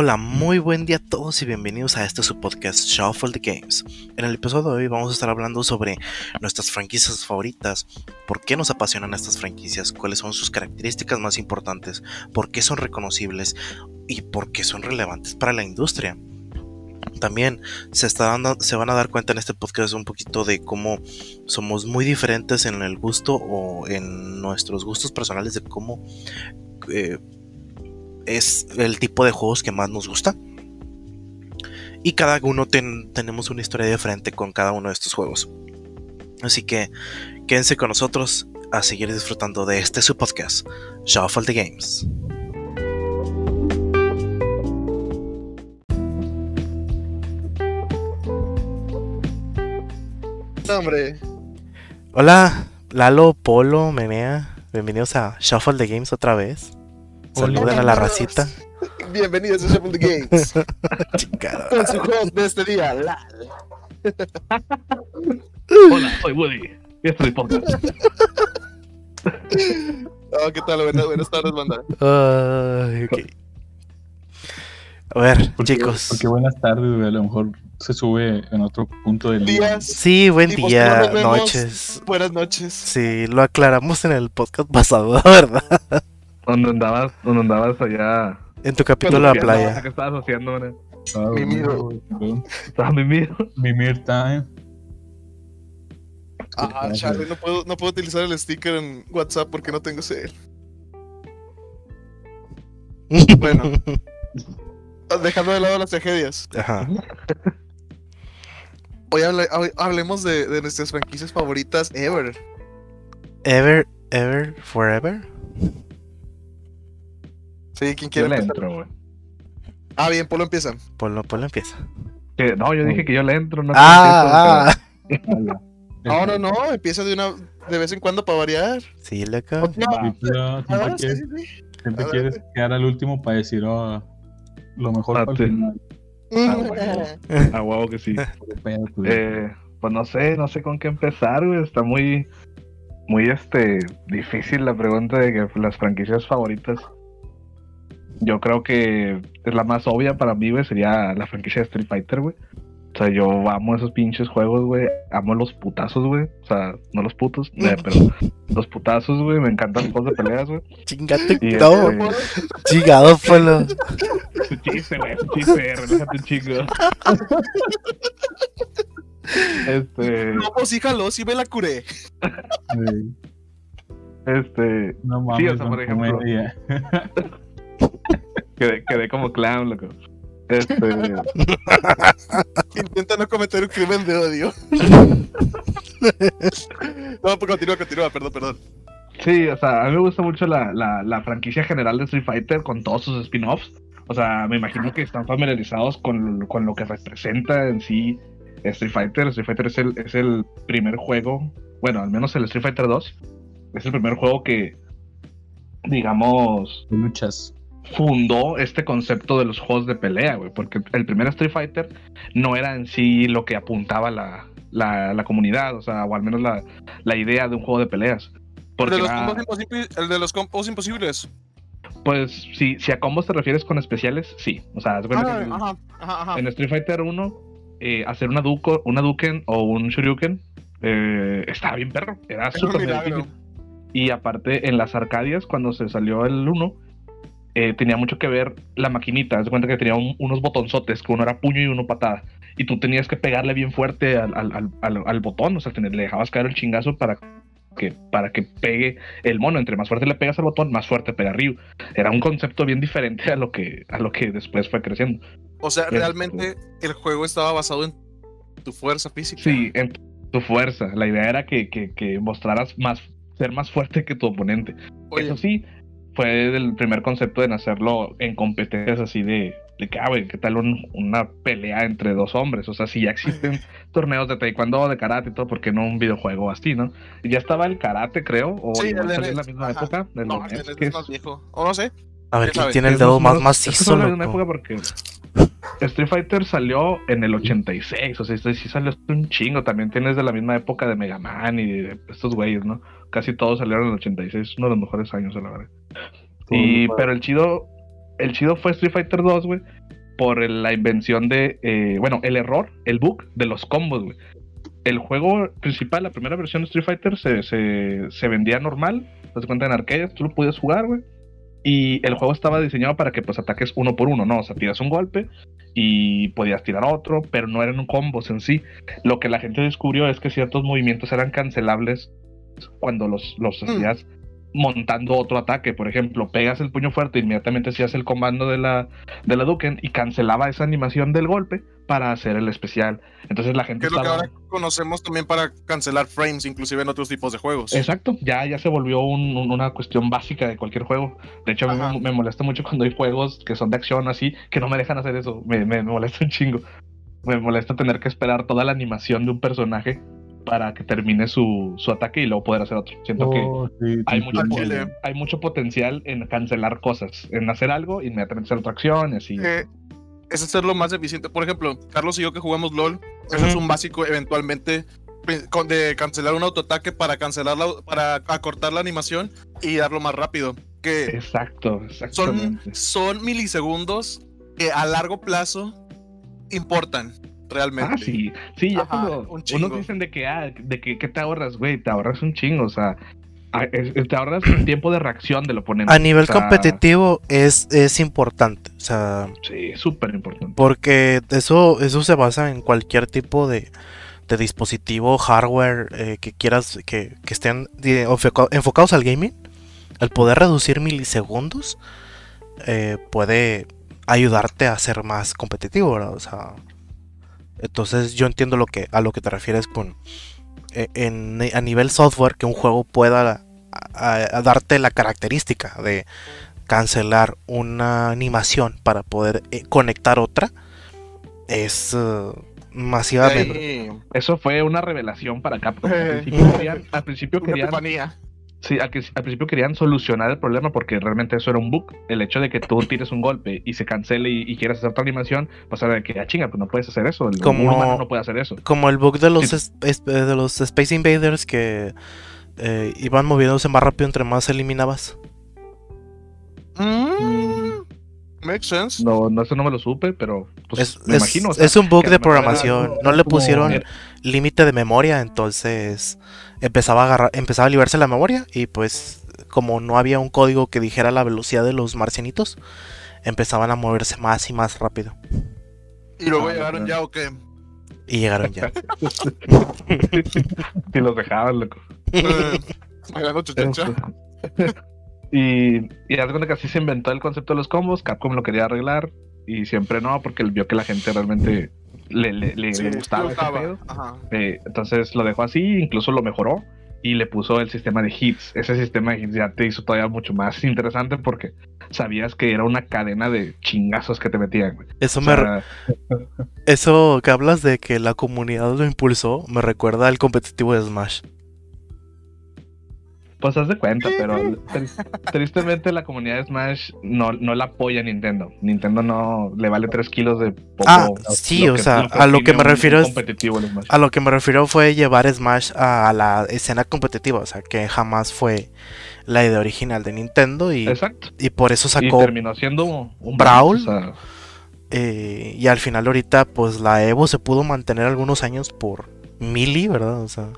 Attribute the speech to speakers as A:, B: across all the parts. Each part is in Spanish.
A: Hola, muy buen día a todos y bienvenidos a este su podcast Shuffle the Games. En el episodio de hoy vamos a estar hablando sobre nuestras franquicias favoritas, por qué nos apasionan estas franquicias, cuáles son sus características más importantes, por qué son reconocibles y por qué son relevantes para la industria. También se, está dando, se van a dar cuenta en este podcast un poquito de cómo somos muy diferentes en el gusto o en nuestros gustos personales de cómo eh, es el tipo de juegos que más nos gusta. Y cada uno tenemos una historia diferente con cada uno de estos juegos. Así que quédense con nosotros a seguir disfrutando de este su podcast, Shuffle the Games.
B: Hombre.
A: Hola, Lalo, Polo, Menea. Bienvenidos a Shuffle the Games otra vez. Saluden a la racita.
B: Bienvenidos a Shuffle the Games.
A: Chingada.
B: Con su host de este día, Lal.
C: Hola, soy Woody. Y esto es podcast.
B: Oh, ¿Qué tal? Buenas, buenas tardes, banda.
A: Ay, ok. A ver,
D: Porque-
A: chicos.
D: Porque buenas tardes. A lo mejor se sube en otro punto del día.
B: Días.
A: Sí, buen
B: no
A: día, noches.
B: Buenas noches.
A: Sí, lo aclaramos en el podcast pasado, la ¿verdad?
C: ¿Dónde andabas? ¿Dónde andabas allá?
A: En tu capítulo de la playa.
C: ¿Qué estabas haciendo, man?
D: Ah.
C: Estabas mimido.
D: Mimir time.
B: Ah, chale, no puedo, no puedo utilizar el sticker en WhatsApp porque no tengo ese. Bueno. Dejando de lado las tragedias.
A: Ajá.
B: Hoy, hable- hoy hablemos de, de nuestras franquicias favoritas ever.
A: Ever, ever, forever.
B: Sí, ¿quién
C: Yo
B: quiere
C: le
B: empezar?
C: entro, güey.
B: Ah, bien, Polo empieza.
A: Polo, Polo empieza.
C: Que- No, yo dije que yo le entro. No
A: Ah, ah.
B: No, no, no, empieza de una de vez en cuando para variar.
A: Sí, loco.
B: No,
D: Sí, pero siempre
B: ah, sí,
D: quieres,
B: sí, sí.
D: siempre
B: A
D: quieres
B: ver.
D: quedar al último para decir oh, lo mejor
C: Ah,
D: para el final.
C: Ah, bueno. A huevo que sí. Eh, pues no sé, no sé con qué empezar, güey. Está muy, muy, este, difícil la pregunta de que las franquicias favoritas. Yo creo que es la más obvia para mí, güey, sería la franquicia de Street Fighter, güey. O sea, yo amo esos pinches juegos, güey. Amo los putazos, güey. O sea, no los putos, eh, pero los putazos, güey. Me encantan los juegos de peleas, güey.
A: Chingate,
C: Y,
A: no.
C: este,
A: Chingado, Polo.
C: Su chiste, güey, su chiste, relájate un chingo. Este,
B: No, pues sí, jaló, sí me la curé.
D: Sí.
C: este,
D: No mames,
C: Sí, o sea, por ejemplo. Quedé, quedé como clown, loco. Este,
B: Intenta no cometer un crimen de odio. no, pues continúa, continúa, perdón, perdón.
C: sí, o sea, a mí me gusta mucho la, la, la franquicia general de Street Fighter con todos sus spin-offs. O sea, me imagino que están familiarizados con, con lo que representa en sí Street Fighter. Street Fighter es el, es el primer juego, bueno, al menos el Street Fighter 2, es el primer juego que, digamos,
D: luchas.
C: Fundó este concepto de los juegos de pelea, güey, porque el primer Street Fighter no era en sí lo que apuntaba la, la, la comunidad, o sea, o al menos la, la idea de un juego de peleas.
B: El
C: Porque
B: de, los
C: era-
B: combos imposibles, el de los combos imposibles.
C: pues, si, si a combos te refieres con especiales, sí. O sea, haz de cuenta
B: Ah,
C: que en-
B: ajá, ajá, ajá.
C: en Street Fighter 1, eh, hacer una, duco, una Duken o un Shoryuken eh, estaba bien perro, era súper difícil. Y aparte, en las Arcadias, cuando se salió el 1, eh, tenía mucho que ver la maquinita. De cuenta que tenía un- unos botonzotes, que uno era puño y uno patada. Y tú tenías que pegarle bien fuerte al, al- al- al- botón, o sea, tener- le dejabas caer el chingazo para que, para que pegue el mono. Entre más fuerte le pegas al botón, más fuerte pega Ryu. Era un concepto bien diferente a lo que, a lo que después fue creciendo.
B: O sea,
C: Este-
B: realmente el juego estaba basado en tu fuerza física.
C: Sí, en tu fuerza. La idea era que, que, que mostraras más, ser más fuerte que tu oponente.
B: Oye,
C: Eso sí, fue el primer concepto en hacerlo en competencias así de, de que, ah, güey, ¿qué tal un- una pelea entre dos hombres? O sea, si ya existen torneos de taekwondo, de karate y todo, ¿por qué no un videojuego así, no? Y ya estaba el karate, creo, o
B: Sí, el
C: salió en la misma
B: ajá.
C: época. el
B: no,
C: de
B: el es más viejo. O no sé.
A: A ver quién tiene el dedo
C: más
A: macizo,
C: es una época porque Street Fighter salió en el 86, o sea, este sí salió un chingo. También tienes de la misma época de Mega Man y de estos güeyes, ¿no? Casi todos salieron en el 86, uno de los mejores años, la verdad. Y, pero el chido, el chido fue Street Fighter 2, güey, por la invención de, eh, bueno, el error, el bug de los combos, güey. El juego principal, la primera versión de Street Fighter, se, se, se vendía normal, te das cuenta en arcades, tú lo podías jugar, güey. Y el juego estaba diseñado para que pues ataques uno por uno, ¿no? O sea, tiras un golpe y podías tirar otro, pero no eran combos en sí. Lo que la gente descubrió es que ciertos movimientos eran cancelables cuando los, los
B: Mm.
C: hacías montando otro ataque. Por ejemplo, pegas el puño fuerte, inmediatamente hacías el comando de la, de la Duken y cancelaba esa animación del golpe para hacer el especial. Entonces la gente
B: Que es lo que ahora conocemos también para cancelar frames, inclusive en otros tipos de juegos.
C: Exacto, ya, ya se volvió un- un- una cuestión básica de cualquier juego. De hecho, a mí
B: Ajá.
C: me, me molesta mucho cuando hay juegos que son de acción así, que no me dejan hacer eso. Me, me- me molesta un chingo. Me molesta tener que esperar toda la animación de un personaje para que termine su, su ataque y luego poder hacer otro. Siento que
D: Oh, sí,
C: hay mucho, hay mucho potencial en cancelar cosas, en hacer algo, inmediatamente hacer otra acción y así.
B: Eh, es hacerlo más eficiente. Por ejemplo, Carlos y yo que jugamos LOL, eso es un básico eventualmente con- de cancelar un autoataque para cancelar la, para acortar la animación y darlo más rápido. Que
C: Exacto,
B: son, son milisegundos que a largo plazo importan realmente.
C: Ah, sí, sí, ya
B: Ajá,
C: cuando
B: un chingo.
C: unos dicen de que, ah, de que, ¿qué te ahorras, güey? Te ahorras un chingo, o sea, ah, te ahorras el tiempo de reacción del oponente.
A: A nivel
C: o sea,
A: competitivo es, es importante, o sea,
C: Sí, súper importante.
A: porque eso, eso se basa en cualquier tipo de, de dispositivo, hardware eh, que quieras, que, que estén enfocados al gaming. El poder reducir milisegundos eh, puede ayudarte a ser más competitivo, ¿verdad? O sea, entonces yo entiendo lo que, a lo que te refieres con eh, en, a nivel software que un juego pueda a- a- a darte la característica de cancelar una animación para poder eh, conectar otra es eh, masivamente
C: Eso fue una revelación para Capcom. Al principio querían, al principio
B: una
C: querían,
B: epifanía.
C: Sí, al, que- al principio querían solucionar el problema porque realmente eso era un bug. El hecho de que tú tires un golpe y se cancele y, y quieras hacer otra animación, pues era de que, ah, chinga, pues no puedes hacer eso. El,
A: Como-
C: un humano no puede hacer eso.
A: como el bug de los
C: Sí.
A: es- es- eh, de los Space Invaders que eh, iban moviéndose más rápido entre más eliminabas.
B: Mm, makes sense.
C: No, no, eso no me lo supe, pero pues
A: Es,
C: me
A: es-
C: imagino. o sea,
A: es un bug de
C: era
A: programación. No le pusieron límite de memoria, entonces empezaba a agarrar, empezaba a liberarse la memoria y pues como no había un código que dijera la velocidad de los marcianitos, empezaban a moverse más y más rápido
B: Y luego
C: Ah,
B: llegaron
C: ya.
B: o qué.
A: y llegaron ya.
C: si los dejaban, loco.
B: Eh,
C: y, y haz que así se inventó el concepto de los combos. Capcom lo quería arreglar y siempre no, porque él vio que la gente realmente le, le, le-
B: Sí,
C: le
B: sí
C: gustaba ese.
B: Ajá.
C: Eh, entonces lo dejó así, incluso lo mejoró y le puso el sistema de hits. Ese sistema de hits ya te hizo todavía mucho más interesante porque sabías que era una cadena de chingazos que te metían. güey.
A: Eso
C: O
A: me, eso que hablas de que la comunidad lo impulsó, me recuerda al competitivo de Smash.
C: Pues haz de cuenta, pero tri- tristemente la comunidad de Smash no, no la apoya a Nintendo. Nintendo no le vale 3 kilos de poco.
A: Ah, sí, o sea, a lo que me refiero es-. A lo que me refiero fue llevar Smash a, a la escena competitiva, o sea, que jamás fue la idea original de Nintendo y,
C: Exacto.
A: y por eso
C: Y
A: sacó
C: terminó siendo un
A: Brawl.
C: o sea,
A: eh, y al final ahorita pues la Evo se pudo mantener algunos años por Mili, ¿verdad? O sea,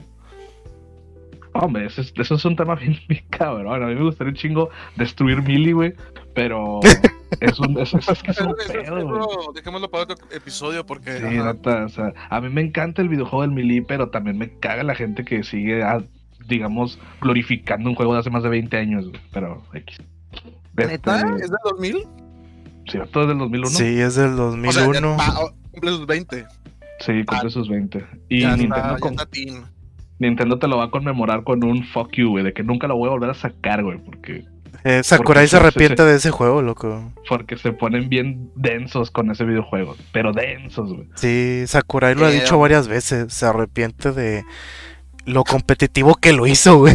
C: hombre, eso es, eso es un tema bien, bien cabrón. A mí me gustaría un chingo destruir Mili, güey. Pero es, un, es, es- es que es un pedo, güey.
B: dejémoslo para otro episodio porque.
C: Sí, neta, o sea, a mí me encanta el videojuego del Melee, pero también me caga la gente que sigue, digamos, glorificando un juego de hace más de 20 años, güey, pero X.
B: ¿Neta?
C: Este,
B: ¿Es del 2000?
C: ¿Cierto? ¿Es del 2001?
A: sí, es del
B: O sea,
A: 2001.
B: ya- ah, cumple sus 20.
C: Sí, cumple
B: Ah,
C: sus 20. Y
B: ya,
C: Nintendo,
B: está, ya
C: con-. Nintendo te lo va a conmemorar con un fuck you, güey, de que nunca lo voy a volver a sacar, güey, porque,
A: Eh, Sakurai
C: porque
A: se arrepiente de ese juego, loco.
C: porque se ponen bien densos con ese videojuego, pero densos, güey.
A: Sí, Sakurai lo ha
B: Pero-
A: dicho varias veces, se arrepiente de lo competitivo que lo hizo, güey.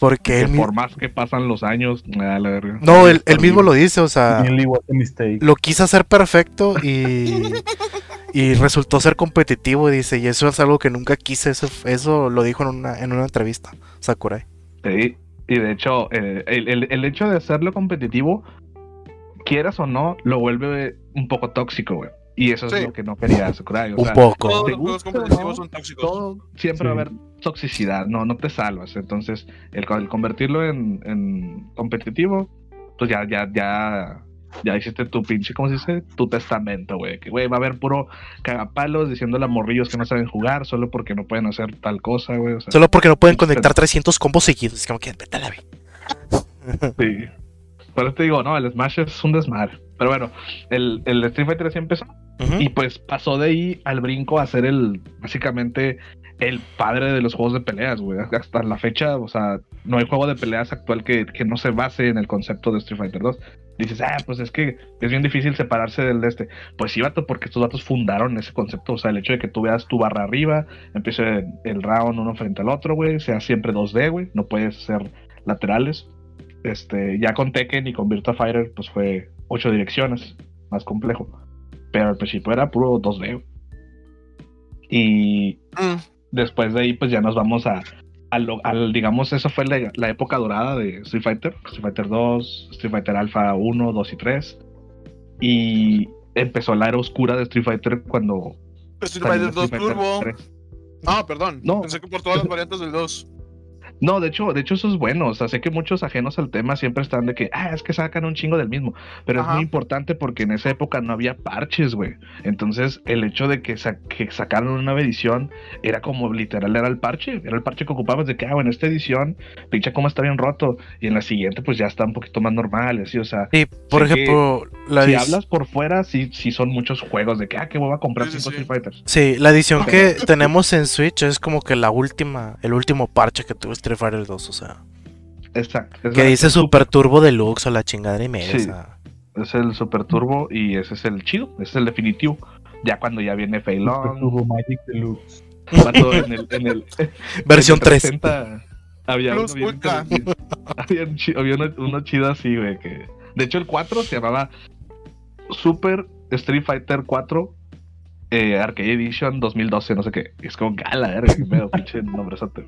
A: Porque
C: Que
A: él
C: por más que pasan los años, me da la verga.
A: No, él, él mismo lo dice, o sea, lo quise hacer perfecto y, y resultó ser competitivo, dice, y eso es algo que nunca quise, eso, eso lo dijo en una, en una entrevista, Sakurai.
C: Sí, y de hecho, eh, el, el- el hecho de hacerlo competitivo quieras o no, lo vuelve un poco tóxico, güey. Y eso es
B: Sí.
C: lo que no quería Sakurai. o
A: Un
C: sea,
A: poco.
B: Todos
C: ¿te
B: los juegos competitivos
C: no?
B: son tóxicos.
C: todo siempre va a haber toxicidad, no, no te salvas. Entonces, el, co- el convertirlo en, en competitivo, pues ya, ya, ya, ya hiciste tu pinche, ¿cómo se dice? Tu testamento, güey. Que, güey, va a haber puro cagapalos diciéndole a morrillos que no saben jugar solo porque no pueden hacer tal cosa, güey. O sea,
A: Solo porque no pueden conectar 300 combos seguidos. Es como que, vete a la vida.
C: sí. Por eso te digo, no, el Smash es un desmadre. Pero bueno, el, el Street Fighter así empezó. Y pues pasó de ahí al brinco a ser el, básicamente, el padre de los juegos de peleas, güey. Hasta la fecha, o sea, no hay juego de peleas actual que, que no se base en el concepto de Street Fighter 2. Dices, ah, pues es que es bien difícil separarse del de este. Pues sí, vato, porque estos datos fundaron ese concepto. O sea, el hecho de que tú veas tu barra arriba, empiece el round uno frente al otro, güey, sea siempre 2D, güey, no puedes ser laterales. Este, ya con Tekken y con Virtua Fighter, pues fue ocho direcciones, más complejo. Pero al principio era puro 2D. güey. Y
B: Mm,
C: después de ahí, pues ya nos vamos a, a lo- al, digamos, eso fue la, la época dorada de Street Fighter, Street Fighter 2, Street Fighter Alpha 1, 2 y 3. Y empezó la era oscura de Street Fighter cuando...
B: Street Fighter 2
C: Street Fighter
B: Turbo.
C: 3.
B: Ah, perdón.
C: No.
B: Pensé que por todas las variantes del 2.
C: No, de hecho, de hecho eso es bueno. O sea, sé que muchos ajenos al tema siempre están de que, ah, es que sacan un chingo del mismo. Pero
B: Ajá.
C: es muy importante porque en esa época no había parches, güey. Entonces, el hecho de que, sa- que sacaron una nueva edición era como literal, era el parche. Era el parche que ocupabas de que, ah, bueno, esta edición, pinche cómo está bien roto. Y en la siguiente, pues ya está un poquito más normal, así, o sea.
A: Sí, por ejemplo, la,
C: si hablas por fuera, sí, sí son muchos juegos de que, ah, que voy a comprar
B: Sí,
C: cinco
B: sí.
C: Street Fighters.
A: sí, la edición que tenemos en Switch es como que la última, el último parche que tuvo Street Fighter 2, o sea,
C: Exacto. Es
A: que dice Super Turbo Deluxe o la chingadera y media,
C: Sí.
A: o sea.
C: Es el Super Turbo y ese es el chido, ese es el definitivo. Ya cuando ya viene
D: Super
C: Feilong,
D: Turbo Magic Deluxe.
C: en el, en el
A: Versión
C: en el
A: 3.
C: 360 había
B: Plus
C: uno interesante. había, un chi- había uno, uno chido así, güey, que de hecho el 4 se llamaba Super Street Fighter 4 eh, Arcade Edition 2012, no sé qué. Es como gala, verga, qué pedo, pinche nombrezote.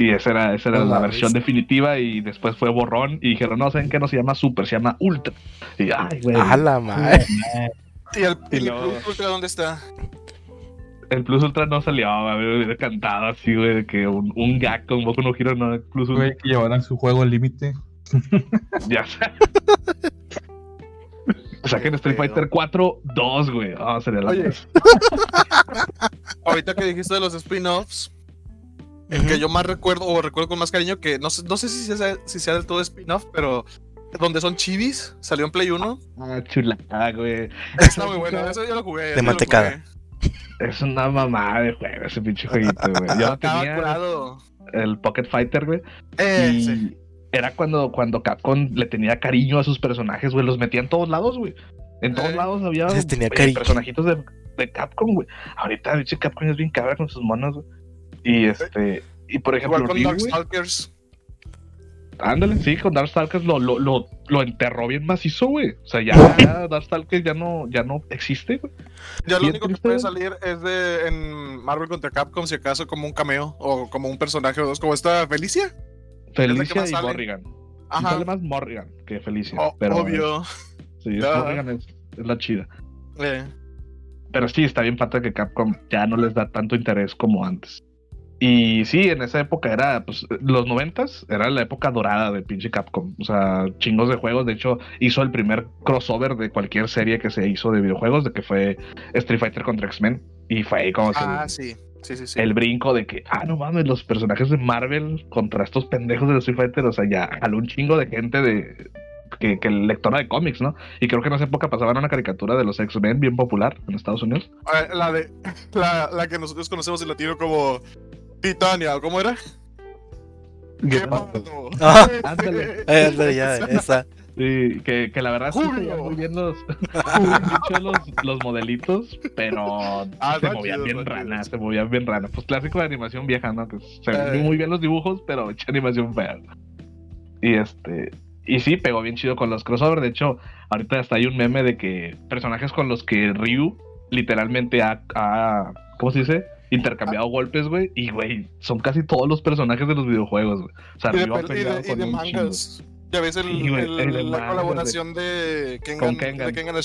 C: Y esa era, esa era la versión definitiva y después fue borrón y dijeron, no, ¿saben qué? No se llama Super, se llama Ultra. Y ay, güey.
A: A la madre.
B: ¿Y el,
C: Y
B: el Plus Ultra dónde está?
C: El Plus Ultra no salió, me hubiera cantado así, güey, de que un, un gag con Boku no Hero no Plus Ultra.
D: Güey, que llevaran su juego al límite.
C: Ya sé. Saquen Street Fighter 4 2, güey. Ah, sería la
B: Oye. Ahorita que dijiste de los spin-offs, el que yo más recuerdo, o recuerdo con más cariño, que no sé, no sé si, sea, si sea del todo spin-off, pero donde son chivis, salió en Play 1.
C: Ah, chulada, güey.
B: Está muy bueno, eso yo lo jugué. lo
A: mantecada.
B: jugué.
C: Es una mamada de juego ese pinche jueguito, güey. Yo tenía
B: curado.
C: el Pocket Fighter, güey.
B: Eh,
C: y
B: sí.
C: era cuando, cuando Capcom le tenía cariño a sus personajes, güey. Los metía en todos lados, güey. En todos
B: Eh.
C: lados había
A: tenía
C: personajitos de, de Capcom, güey. Ahorita, pinche Capcom es bien cabra con sus monos, güey. Y este. Y por ejemplo,
B: Igual con Darkstalkers.
C: Ándale, sí, con Darkstalkers lo, lo, lo, lo enterró bien macizo, güey. O sea, ya, ya Darkstalkers ya no, ya no existe, güey.
B: Ya lo único que puede salir es de en Marvel contra Capcom, si acaso como un cameo o como un personaje o dos, como esta Felicia.
C: Felicia y
B: sale.
C: Morrigan.
B: Ajá.
C: Sale más Morrigan que Felicia.
B: O-
C: pero
B: obvio.
C: Sí, es. Morrigan es, es la chida.
B: Eh,
C: Pero sí, está bien falta que Capcom ya no les da tanto interés como antes. Y sí, en esa época era, pues, los noventas era la época dorada de pinche Capcom. O sea, chingos de juegos. De hecho, hizo el primer crossover de cualquier serie que se hizo de videojuegos, de que fue Street Fighter contra X-Men. Y fue ahí como
B: ah, sí. Sí, sí, sí.
C: el brinco de que, ah, no mames, los personajes de Marvel contra estos pendejos de Street Fighter, o sea, ya jaló un chingo de gente de que, que lectora de cómics, ¿no? Y creo que en esa época pasaban una caricatura de los X-Men bien popular en Estados Unidos.
B: A ver, la de la, la que nosotros conocemos en latino como Titania, ¿o ¿cómo era? ¿Qué pasó?
A: Ah,
C: ándale.
A: Ándale, ya, esa.
C: Sí, que, que la verdad sí se muy bien los, los, los modelitos, pero
B: Ah,
C: se movían
B: chido,
C: bien
B: está
C: rana,
B: chido.
C: se movían bien rana. Pues clásico de animación vieja, ¿no? Que se
B: Eh.
C: ven muy bien los dibujos, pero hecha animación fea. Y este. Y sí, pegó bien chido con los crossover. De hecho, ahorita hasta hay un meme de que personajes con los que Ryu literalmente ha, ha ¿cómo se dice? Intercambiado golpes, güey. Y, güey, son casi todos los personajes de los videojuegos, güey. O sea,
B: Y de, pel- y de-
C: peleado
B: y
C: con
B: de mangas. Ya ves el,
C: Sí, güey,
B: el-
C: el
B: la
C: Mario,
B: colaboración de Kengan,
C: Con Kengan.
B: de Kengan.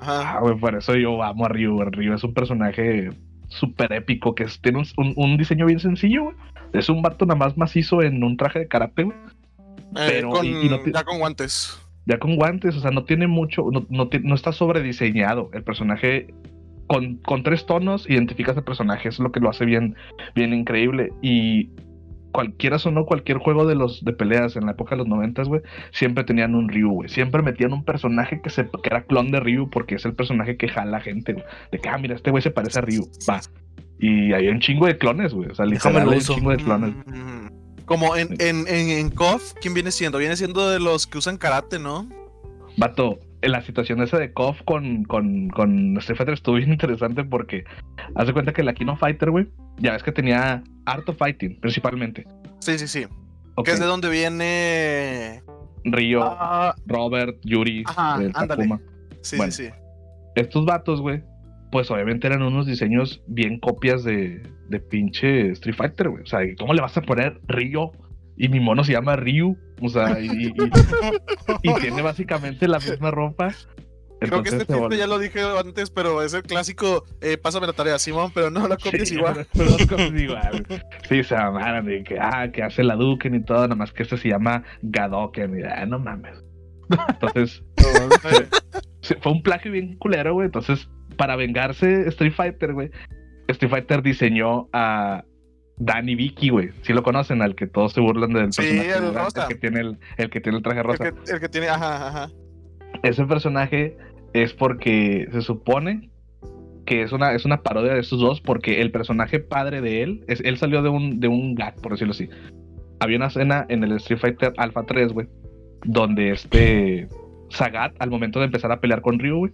B: Ajá.
C: Ah, güey, por eso yo amo a Ryu. Ryu es un personaje súper épico que es- tiene un, un- un diseño bien sencillo, güey. Es un vato nada más macizo en un traje de karate, güey.
B: Eh,
C: pero-
B: con,
C: y- y no te-
B: ya con guantes.
C: Ya con guantes, o sea, no tiene mucho, no, no está sobrediseñado. El personaje con, con tres tonos identificas el personaje, es lo que lo hace bien, bien increíble. Y cualquiera sonó cualquier juego de los de peleas en la época de los noventas, güey, siempre tenían un Ryu, güey. Siempre metían un personaje que se que era clon de Ryu porque es el personaje que jala gente, güey. De que, ah, mira, este güey se parece a Ryu, va. Y hay un chingo de clones, güey. O sea, literal
A: lo
C: hay un
A: uso.
C: chingo de clones.
B: Mm, Como en, en, en, en KOF, ¿quién viene siendo? Viene siendo de los que usan karate, ¿no?
C: Vato, la situación esa de KOF con, con, con Street Fighter estuvo bien interesante porque haz de cuenta que la Kino Fighter, güey, ya ves que tenía Art of Fighting, principalmente.
B: Sí, sí, sí. Que es de donde viene.
C: Ryo,
B: Ah,
C: Robert, Yuri,
B: Ajá,
C: el
B: ándale.
C: Takuma.
B: sí,
C: Bueno.
B: sí, sí.
C: Estos vatos, güey, pues obviamente eran unos diseños bien copias de, de pinche Street Fighter, güey. O sea, ¿cómo le vas a poner Ryo? Y mi mono se llama Ryu. O sea, y, y- y- y tiene básicamente la misma ropa.
B: Creo que este chiste ya lo dije antes, pero es el clásico. Eh, pásame la tarea, Simón, pero no la copies
C: Sí,
B: igual.
C: pero las cosas igual. Sí, se amaran de que, ah, que hace la Duken y todo, nomás que este se llama Gadoken. Y, ah, no mames. Entonces, fue un plagio bien culero, güey. Entonces, para vengarse Street Fighter, güey, Street Fighter diseñó a Danny Vicky, güey. Si lo conocen, al que todos se burlan del
B: Sí,
C: personaje.
B: el rosa.
C: que tiene el, el que tiene el traje
B: el,
C: rosa.
B: que, el que tiene. Ajá, ajá.
C: Ese personaje es porque se supone que es una, es una parodia de estos dos, porque el personaje padre de él, es, él salió de un, de un gag, por decirlo así. Había una escena en el Street Fighter Alpha 3, güey, donde este Sagat, al momento de empezar a pelear con Ryu, güey,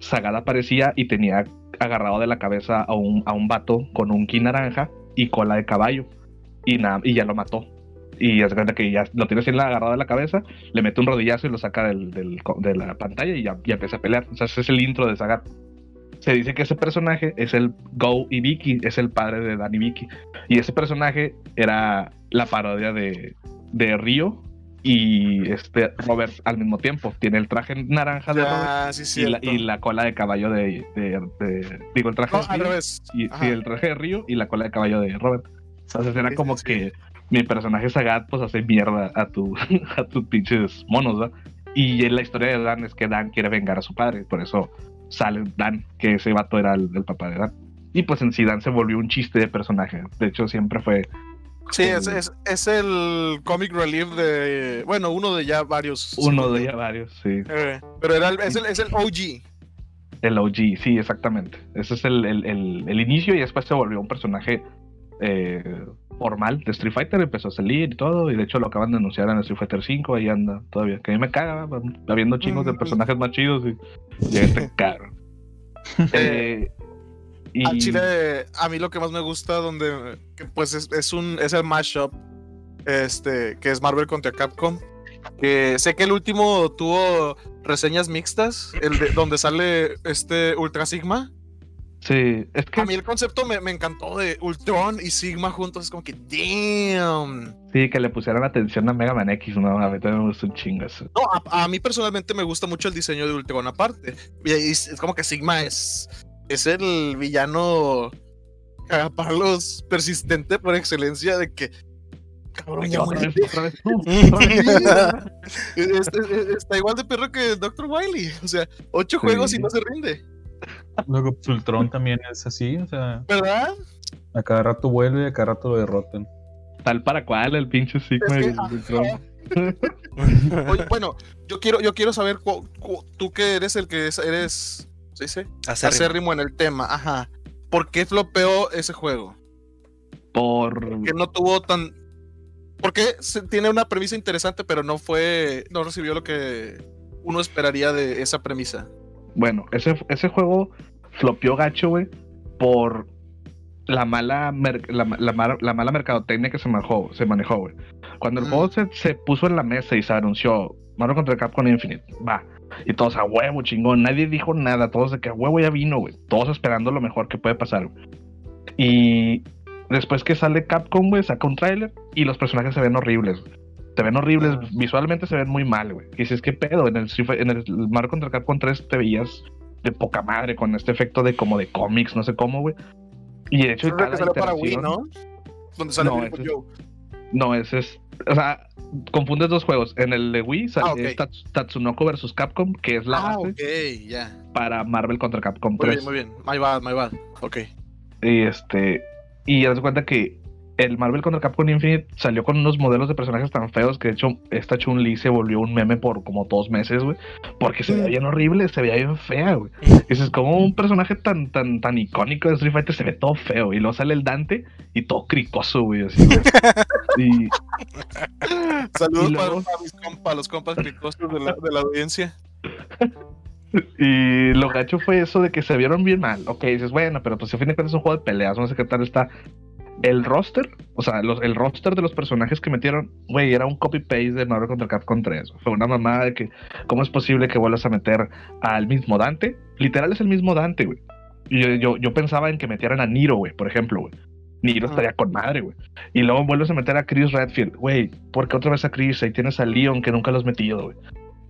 C: Sagat aparecía y tenía agarrado de la cabeza a un, a un vato con un ki naranja y cola de caballo. Y, nada, y ya lo mató. Y hace cuenta que ya lo tiene así agarrado de la cabeza, le mete un rodillazo y lo saca del, del- de la pantalla y ya, ya empieza a pelear. O sea, ese es el intro de Sagat. Se dice que ese personaje es el Go y Vicky, es el padre de Danny Vicky. Y ese personaje era la parodia de, de Río y este Robert al mismo tiempo. Tiene el traje naranja de Robert
B: Ah, sí.
C: y la, y la cola de caballo de, de- de- digo el traje
B: No,
C: de
B: al
C: Río,
B: revés.
C: y, sí, el traje de Río y la cola de caballo de Robert entonces era
B: Sí,
C: como
B: sí, sí.
C: que mi personaje Sagat pues hace mierda a tu a tus pinches monos ¿verdad? y en la historia de Dan es que Dan quiere vengar a su padre por eso sale Dan que ese vato era el, el papá de Dan y pues en sí Dan se volvió un chiste de personaje de hecho siempre fue
B: Sí, es, es, es el comic relief de. Bueno, uno de ya varios.
C: uno de ya varios sí
B: Eh, pero era el- es, el, es el OG.
C: El OG, sí, exactamente. Ese es el, el- el- el inicio y después se volvió un personaje eh, formal de Street Fighter, empezó a salir y todo, y de hecho lo acaban de anunciar en Street Fighter 5, ahí anda todavía, que a mí me caga, habiendo chingos de personajes más chidos y, y este. Eh, y
B: Al chile, a mí lo que más me gusta, donde. pues es, es un. Es el mashup. Este. Que es Marvel contra Capcom. Que sé que el último tuvo reseñas mixtas. El de donde sale este Ultra Sigma.
C: sí, es que
B: A mí el concepto me, me encantó de Ultron y Sigma juntos. Es como que. Damn.
C: sí, que le pusieron atención a Mega Man X, no, a mí también me gusta un chingo eso.
B: No, a, a mí personalmente me gusta mucho el diseño de Ultron aparte. Y es como que Sigma es, es el villano cagapalos persistente por excelencia de que... Cabrón, ya
C: Otra vez,
B: muérete. Está igual de perro que Dr. Wiley. O sea, ocho
C: Sí.
B: juegos y no se rinde.
D: Luego, pues, Ultron también es así, o sea,
B: ¿Verdad?
D: a cada rato vuelve y a cada rato lo derrotan.
C: Tal para cual el pinche Sigma
B: Es
C: y
B: que.
C: Ultron.
B: Oye, bueno, yo quiero, yo quiero saber, tú que eres el que es- eres, ¿se dice?
A: Acérrimo.
B: Acérrimo en el tema, ajá. ¿Por qué flopeó ese juego?
C: Por
B: que no tuvo tan. Porque tiene una premisa interesante, pero no fue. No recibió lo que uno esperaría de esa premisa.
C: Bueno, ese, ese juego flopió gacho, güey, por la mala, mer- la, la la mala mercadotecnia que se manejó, se manejó, güey. Cuando el juego se, se puso en la mesa y se anunció Mario contra Capcom Infinite, va. Y todos a huevo, chingón. Nadie dijo nada. Todos de que a huevo ya vino, güey. Todos esperando lo mejor que puede pasar. güey. Y después que sale Capcom, güey, saca un tráiler y los personajes se ven horribles. güey. Se ven horribles,
B: Ah.
C: visualmente se ven muy mal, güey. Y dices, ¿qué pedo? En el, en el Mario contra Capcom 3 te veías de poca madre con este efecto de como de cómics, no sé cómo, güey. Y de hecho,
B: Eso es lo
C: cada
B: que salió para Wii,
C: iteración-
B: ¿no? Donde sale
C: No,
B: Beautiful
C: ese-
B: Joe.
C: No, ese es. O sea, confundes dos juegos. En el de Wii
B: Ah, ok.
C: Tats- Tatsunoko vs Capcom, que es la
B: Ah,
C: base
B: ok, ya.
C: para Marvel contra Capcom
B: Muy
C: 3.
B: bien, muy bien. My bad, my bad. Ok.
C: Y este. Y haz cuenta que el Marvel contra Capcom Infinite salió con unos modelos de personajes tan feos que de hecho esta Chun-Li se volvió un meme por como dos meses, güey. Porque se veía bien horrible, se veía bien fea, güey. Dices, como un personaje tan, tan, tan icónico de Street Fighter se ve todo feo. Y luego sale el Dante y todo cricoso, güey. Así, güey. y,
B: Saludos
C: Y
B: para,
C: luego-
B: para mis compas, los compas cricosos de la, de la audiencia.
C: Y lo gacho fue eso de que se vieron bien mal. Ok, dices, bueno, pero pues a fin de cuentas es un juego de peleas, no sé qué tal está. El roster, o sea, los- el roster de los personajes que metieron, güey, era un copy-paste de Marvel contra Capcom 3. Fue una mamada de que, ¿cómo es posible que vuelvas a meter al mismo Dante? Literal es el mismo Dante, güey. Y yo, yo, yo pensaba en que metieran a Niro, güey, por ejemplo, güey. Niro estaría con madre, güey. Y luego vuelves a meter a Chris Redfield, güey, ¿por qué otra vez a Chris? Ahí tienes a Leon que nunca lo has metido, güey.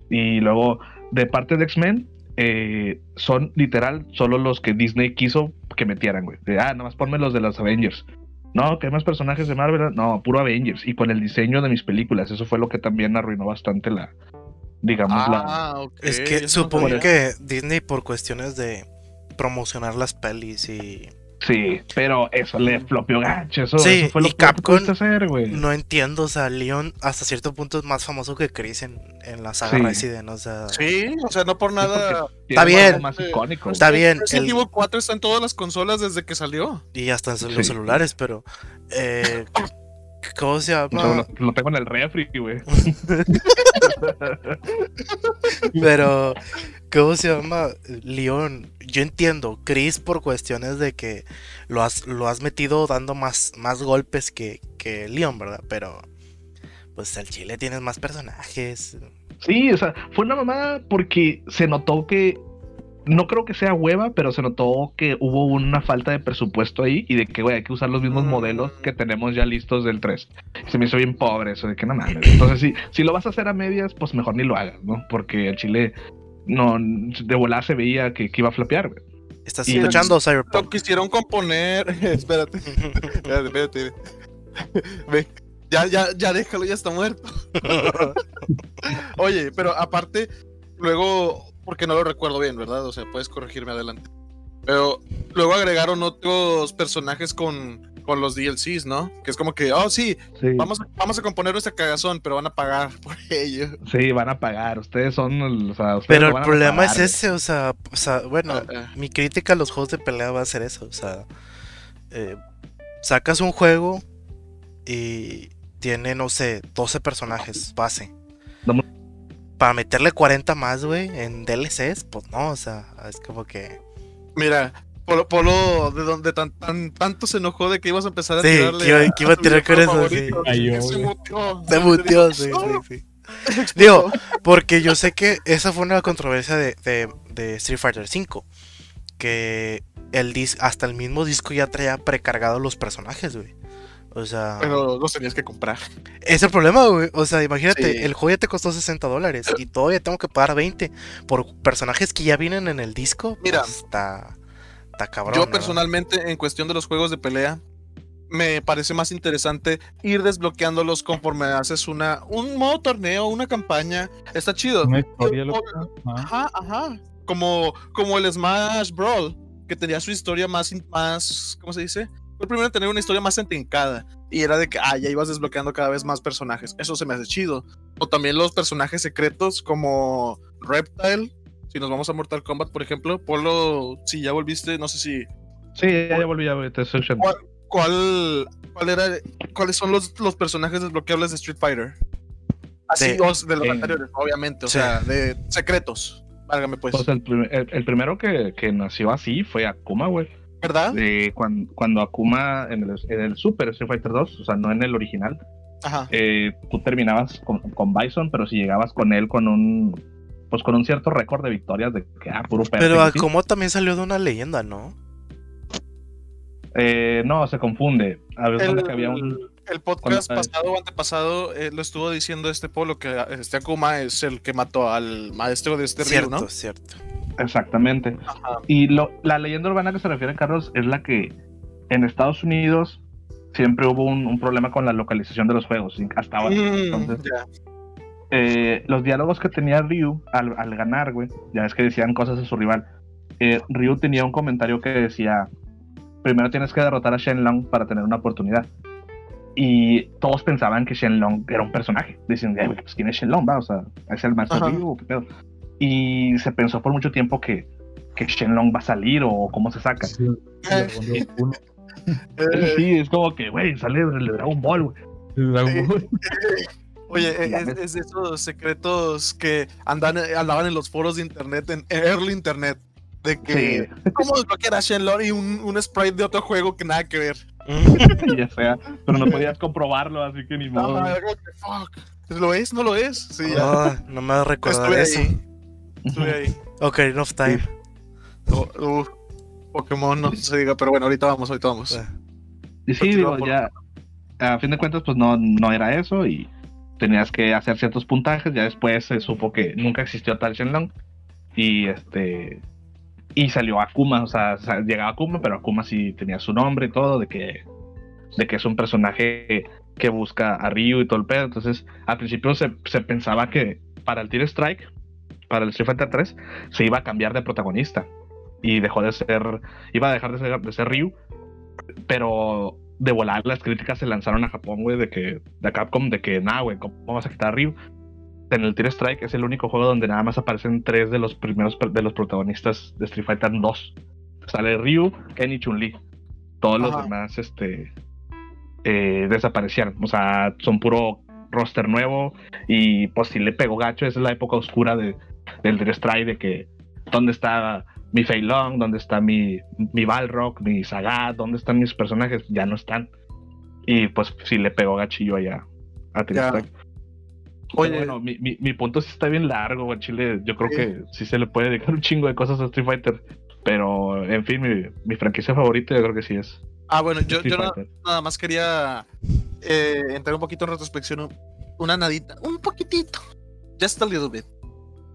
C: Y luego, de parte de X-Men, eh, son literal solo los que Disney quiso que metieran, güey. De, ah, nomás ponme los de los Avengers. No, que hay más personajes de Marvel. No, puro Avengers. Y con el diseño de mis películas. Eso fue lo que también arruinó bastante la, digamos, la...
B: Ah.
A: Es que
B: no
A: supongo que Disney por cuestiones de promocionar las pelis y
C: Sí, pero eso le flopeó gacho. Eso,
A: Sí,
C: eso fue lo
A: y
C: que
A: Capcom
C: pudiste hacer, güey.
A: no entiendo, o sea, Leon hasta cierto punto es más famoso que Chris en, en la saga
C: Sí.
A: Resident, o sea,
B: Sí, o sea, no por nada.
A: Está bien.
C: más icónico.
A: Está bien,
B: Resident
A: el-
B: Evil 4 está en todas las consolas desde que salió.
A: y hasta en los
C: Sí.
A: celulares, pero eh, ¿cómo se llama?
C: lo, lo tengo en el refri, güey.
A: Pero, ¿cómo se llama? Leon, yo entiendo, Chris por cuestiones de que lo has, lo has metido dando más, más golpes que, que Leon, ¿verdad? Pero, pues al chile tienes más personajes.
C: Sí, o sea, fue una mamada porque se notó que. No creo que sea hueva, pero se notó que hubo una falta de presupuesto ahí y de que, güey, hay que usar los mismos
B: Mm.
C: modelos que tenemos ya listos del 3. Se me hizo bien pobre eso de que no mames. Entonces, si, si lo vas a hacer a medias, pues mejor ni lo hagas, ¿no? Porque el Chile no de volada se veía que, que iba a flapear, güey.
A: ¿Estás
C: Y-
A: escuchando, Cyberpunk?
B: quisieron componer. espérate, espérate, espérate. Ve, ya, ya, ya déjalo, ya está muerto. Oye, pero aparte, luego, porque no lo recuerdo bien, ¿verdad? O sea, puedes corregirme adelante. Pero luego agregaron otros personajes con, con los DLCs, ¿no? Que es como que, oh, sí,
C: Sí.
B: vamos, a- vamos a componer nuestra cagazón, pero van a pagar por ello.
C: Sí, van a pagar. Ustedes son. O sea, ustedes
A: Pero el problema es ese, o sea, o sea, bueno,
B: Ah, ah.
A: mi crítica a los juegos de pelea va a ser eso, o sea, eh, sacas un juego y tiene, no sé, 12 personajes base.
C: No
A: Para meterle 40 más, güey, en DLCs, pues no, o sea, es como que...
B: Mira, Polo, Polo de donde tan, tan, tanto se enojó de que ibas a empezar a
A: Sí,
B: tirarle
A: que iba-
B: a-
A: que iba a tirar con eso, sí.
D: yo,
B: se
D: güey.
B: muteó.
A: Se muteó, sí, sí, sí. Digo, porque yo sé que esa fue una controversia de, de, de Street Fighter V. Que el dis hasta el mismo disco ya traía precargados los personajes, güey. O sea,
B: Pero los tenías que comprar.
A: es el problema, güey. O sea, imagínate,
B: Sí.
A: el juego ya te costó 60 dólares y todavía tengo que pagar 20 por personajes que ya vienen en el disco.
B: Mira.
A: pues, está, está cabrón.
B: Yo
A: ¿verdad?
B: personalmente, en cuestión de los juegos de pelea, me parece más interesante ir desbloqueándolos conforme haces una un modo torneo, una campaña. Está chido.
D: Una historia,
B: Yo-
D: loco. Ajá.
B: Ajá. Como, como el Smash Brawl, que tenía su historia más, más, ¿cómo se dice? Fue el primero en tener una historia más entrincada. Y era de que, ah, ya ibas desbloqueando cada vez más personajes. Eso se me hace chido. O también los personajes secretos como Reptile. Si nos vamos a Mortal Kombat, por ejemplo. Polo, si ya volviste, no sé si...
C: Sí, ya, ya volví, ya güey, te estoy.
B: ¿Cuál, cuál, cuál era, ¿Cuáles son los, los personajes desbloqueables de Street Fighter? Así,
A: De-
B: o de los
C: eh,
B: anteriores, obviamente. O
A: sí.
B: sea, de secretos. Válgame pues.
C: Pues el, prim- el- el primero que, que nació así fue Akuma, güey.
B: ¿Verdad?
C: De cuan- cuando, Akuma en el, en el Super Street Fighter 2, o sea, no en el original,
B: Ajá.
C: eh, tú terminabas con, con Bison, pero si llegabas con él con un pues con un cierto récord de victorias de que ah, puro
A: Pero
C: perfect, ¿sí?
A: como también salió de una leyenda, ¿no?
C: Eh, no, se confunde. A veces
B: El,
C: que había un
B: el podcast
C: Cuando-
B: pasado o antepasado eh, lo estuvo diciendo este Polo que este Akuma es el que mató al maestro de este río,
A: Cierto,
B: ¿no?
A: cierto.
C: Exactamente.
B: Ajá.
C: Y lo, la leyenda urbana que se refiere, Carlos, es la que en Estados Unidos siempre hubo un, un problema con la localización de los juegos, hasta ahora.
B: Mm,
C: Entonces. Eh, los diálogos que tenía Ryu al, al ganar, güey, ya es que decían cosas de su rival. eh, Ryu tenía un comentario que decía: Primero tienes que derrotar a Shenlong para tener una oportunidad. Y todos pensaban que Shenlong era un personaje. Dicen, "Ay, güey, pues quién es Shenlong, va? O sea, ¿es el maestro
B: Ajá.
C: Ryu o qué pedo? Y se pensó por mucho tiempo que, que Shenlong va a salir o cómo se saca.
D: Sí.
B: Eh,
C: es como que, güey, sale del Dragon Ball, güey.
D: El Dragon Ball.
B: Oye, eh,
C: Ya
B: es, de esos secretos que andan, andaban en los foros de internet, en early internet, de que cómo desbloquear a Shenlong y un, un sprite de otro juego que nada que ver.
C: ya sea. Pero no podías comprobarlo, así que ni modo.
B: Ah, fuck. ¿Lo es? ¿No lo es? Sí, ya.
A: Ah, no me recordar
B: Estuve
A: eso.
B: ahí. Estuve ahí.
A: Ok, enough time.
B: Uh, Pokémon, no se diga, pero bueno, ahorita vamos, ahorita vamos.
C: Y sí, digo,
B: por
C: ya. A fin de cuentas, pues no, no era eso y tenías que hacer ciertos puntajes. Ya después se supo que nunca existió tal Shenlong. Y este. Y salió Akuma, o sea, llegaba Akuma, pero Akuma sí tenía su nombre y todo, de que, de que es un personaje que busca a Ryu y todo el pedo. Entonces, al principio se, pensaba que para el Tier Strike, para el Street Fighter 3, se iba a cambiar de protagonista. Y dejó de ser, iba a dejar de ser, de ser Ryu, pero de volar las críticas se lanzaron a Japón, güey, de que, de Capcom, de que, nada, güey, ¿cómo vas a quitar a Ryu? En el Tier Strike es el único juego donde nada más aparecen tres de los primeros de los protagonistas de Street Fighter 2. Sale Ryu, Ken y Chun-Li. Todos los demás, este, eh, desaparecieron. O sea, son puro roster nuevo y pues si le pegó gacho, esa es la época oscura de, del Tier Strike, de que, ¿dónde está mi Fei Long? ¿Dónde está mi, mi Balrog, mi Sagat? ¿Dónde están mis personajes? Ya no están. Y pues sí le pegó gachillo allá a. Strike.
B: Oye.
C: Bueno, mi, mi, mi punto sí está bien largo, güey, Chile. Yo creo
B: Sí.
C: que sí se le puede dedicar un chingo de cosas a Street Fighter. Pero, en fin, mi, mi franquicia favorita yo creo que sí es
B: Ah, bueno, yo, yo nada más quería eh, entrar un poquito en retrospección, un- una nadita, un poquitito, just a little bit.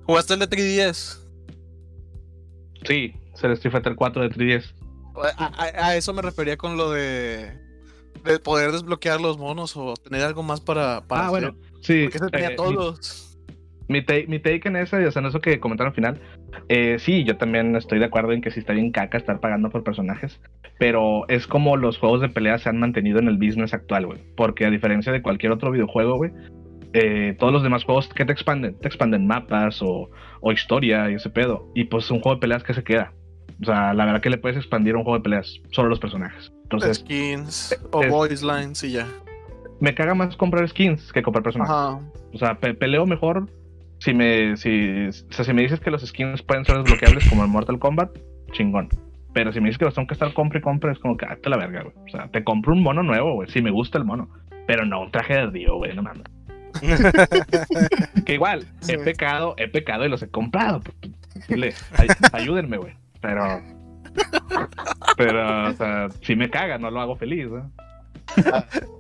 B: ¿Jugaste el de 3DS?
C: Sí, es el Street Fighter 4 de 3DS.
B: A, a- a eso me refería con lo de, de poder desbloquear los monos o tener algo más para, para
C: Ah,
B: hacer.
C: bueno, sí.
B: Porque ese tenía
C: eh,
B: todos.
C: Mi, mi take, mi take en esa, o sea, en eso que comentaron al final, eh, sí, yo también estoy de acuerdo en que sí está bien caca estar pagando por personajes, pero es como los juegos de pelea se han mantenido en el business actual, güey. Porque a diferencia de cualquier otro videojuego, güey, eh, todos los demás juegos que te expanden, te expanden mapas o, o historia y ese pedo. Y pues un juego de peleas que se queda. O sea, la verdad que le puedes expandir a un juego de peleas, solo los personajes. Entonces,
B: Skins o voice lines y ya.
C: me caga más comprar skins que comprar personajes.
B: Ajá.
C: O sea, pe- peleo mejor si me, si, o sea, si me dices que los skins pueden ser desbloqueables como en Mortal Kombat, chingón. Pero si me dices que los tengo que estar compra y compra, es como que hazte la verga, güey. O sea, te compro un mono nuevo, güey, si me gusta el mono. Pero no un traje de Dio, güey, no mames. Que igual, he pecado, he pecado y los he comprado. pues, dile, ay- ayúdenme, güey. Pero. Pero, o sea, si me caga, no lo hago feliz, ¿no?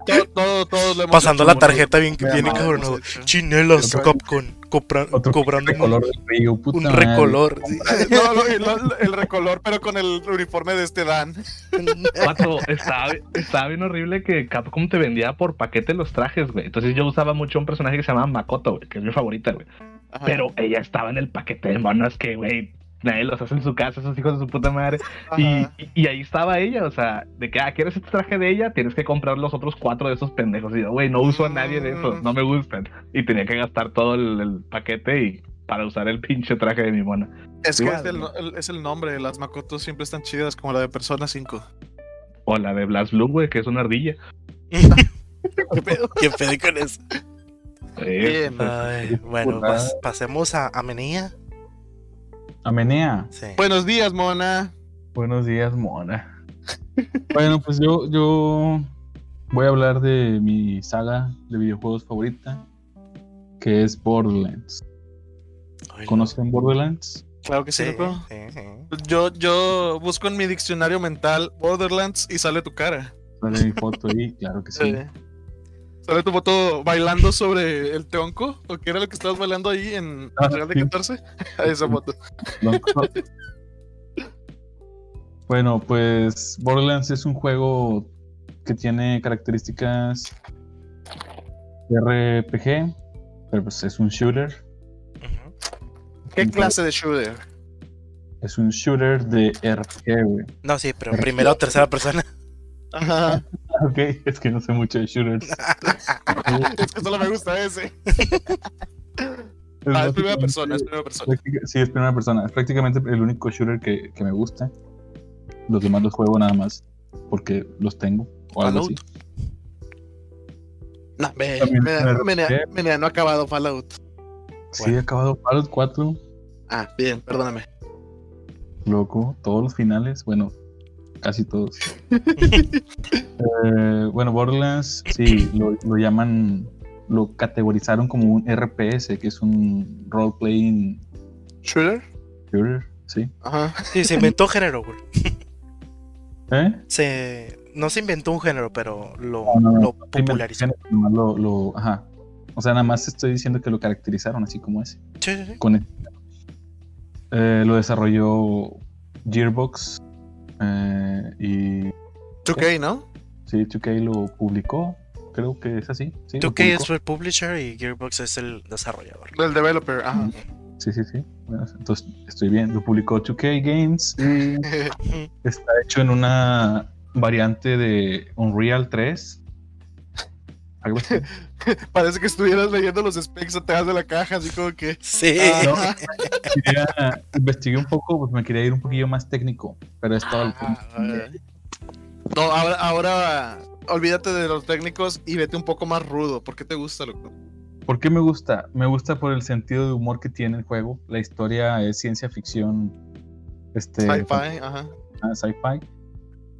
B: Todo, todo, todos lo hemos
A: Pasando
B: hecho,
A: la tarjeta bien, bien cabrón. Chinelas, Capcom, cobrando un,
D: color del río, puta
A: un
D: madre.
A: recolor. sí.
B: No, lo- lo- el recolor, pero con el uniforme de este Dan.
C: Vato, estaba, estaba bien horrible que Capcom te vendía por paquete los trajes, güey. Entonces yo usaba mucho un personaje que se llama Makoto, güey, que es mi favorita, güey.
B: Ajá.
C: Pero ella estaba en el paquete de monos que, güey, nadie los hace en su casa, esos hijos de su puta madre. Y, y- ahí estaba ella, o sea, de que, ah, ¿quieres este traje de ella? Tienes que comprar los otros cuatro de esos pendejos. Y yo, güey, no uso a nadie de esos, no me gustan. Y tenía que gastar todo el, el paquete y para usar el pinche traje de mi mona.
B: Es que es el, es el nombre, las Makotos siempre están chidas, como la de Persona 5.
C: O la de Blast Blue, güey, que es una ardilla.
B: ¿Qué pedo?
A: ¿Qué pedo con eso?
B: Bien.
A: Ay, bueno,
D: Puta.
A: pas- pasemos a, a Menía.
D: Amenea.
A: Sí.
B: Buenos días, mona.
D: Buenos días, mona. bueno, pues yo, yo voy a hablar de mi saga de videojuegos favorita, que es Borderlands.
A: Ay.
D: ¿Conocen Borderlands?
B: Claro que sí,
A: Sí,
B: loco.
A: sí, sí.
B: Yo, yo busco en mi diccionario mental Borderlands y sale tu cara.
D: Sale mi foto ahí, claro que sí.
B: Sale tu foto bailando sobre el tronco. ¿O qué era lo que estabas bailando ahí en
D: Ah,
B: Real de
D: sí.
B: 14? Esa foto.
D: Bueno, pues Borderlands es un juego que tiene características RPG, pero pues es un shooter.
B: ¿Qué clase de shooter?
D: Es un shooter de RPG, güey.
A: No, sí, pero primero o tercera persona.
B: Ajá.
D: Ok, es que no sé mucho de shooters.
B: Es que solo me gusta ese.
D: Es
B: Ah, es primera persona, es primera persona.
D: Sí, es primera persona. Es prácticamente el único shooter que, que me gusta. Los demás los juego nada más porque los tengo o algo así.
B: No, me,
D: También
B: me,
D: me
B: me- me- me- no ha acabado Fallout.
D: Sí,
A: Bueno.
D: he acabado Fallout 4,
B: Ah, bien, perdóname.
D: loco, todos los finales, bueno, casi todos. Eh, bueno, Borderlands, sí, lo, lo llaman, lo categorizaron como un RPS, que es un role-playing
B: ¿Shooter?
D: shooter, sí.
B: Ajá.
A: Sí, se inventó un género, güey.
D: ¿Eh?
A: Se... No se inventó un género, pero lo,
D: No, no, no,
A: lo
D: Sí, me-
A: popularizó.
D: lo, lo- ajá. O sea, nada más estoy diciendo que lo caracterizaron así como ese.
A: Sí, sí, sí.
D: Con ese. Eh, lo desarrolló Gearbox eh, y
B: 2K, ¿no?
D: sí, 2K lo publicó. Creo que es así. Sí, lo
A: 2K
D: publicó.
A: es el publisher y Gearbox es el desarrollador.
B: Del developer, ajá.
D: Sí, sí, sí. Bueno, entonces estoy bien. Lo publicó 2K Games y está hecho en una variante de Unreal 3. Algo así.
B: Parece que estuvieras leyendo los specs atrás de la caja, así como que.
A: Sí.
B: Ah,
D: Quería- investigué un poco, pues me quería ir un poquillo más técnico, pero es todo el
B: ah, No, ahora, ahora olvídate de los técnicos y vete un poco más rudo. ¿Por qué te gusta, loco?
D: ¿Por qué me gusta? Me gusta por el sentido de humor que tiene el juego. La historia es ciencia ficción. Este,
B: Sci-fi, ajá.
D: ah, sci-fi.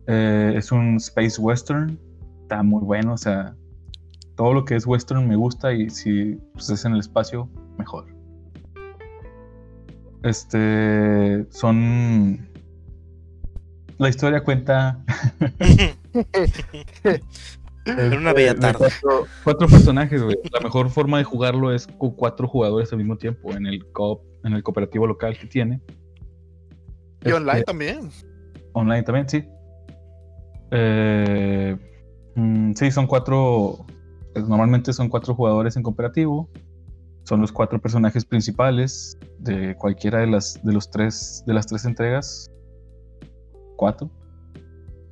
D: Eh, es un space western. Está muy bueno. O sea, todo lo que es western me gusta y si pues, es en el espacio, mejor. Este, son... La historia cuenta
A: Era una bella
D: de
A: tarde.
D: Cuatro, cuatro personajes, güey. La mejor forma de jugarlo es con cuatro jugadores al mismo tiempo en el co en el cooperativo local que tiene.
B: Y
D: Este,
B: online también.
D: Online también, sí. Eh, mm, sí, son cuatro. Normalmente son cuatro jugadores en cooperativo. Son los cuatro personajes principales de cualquiera de las de los tres de las tres entregas. Cuatro.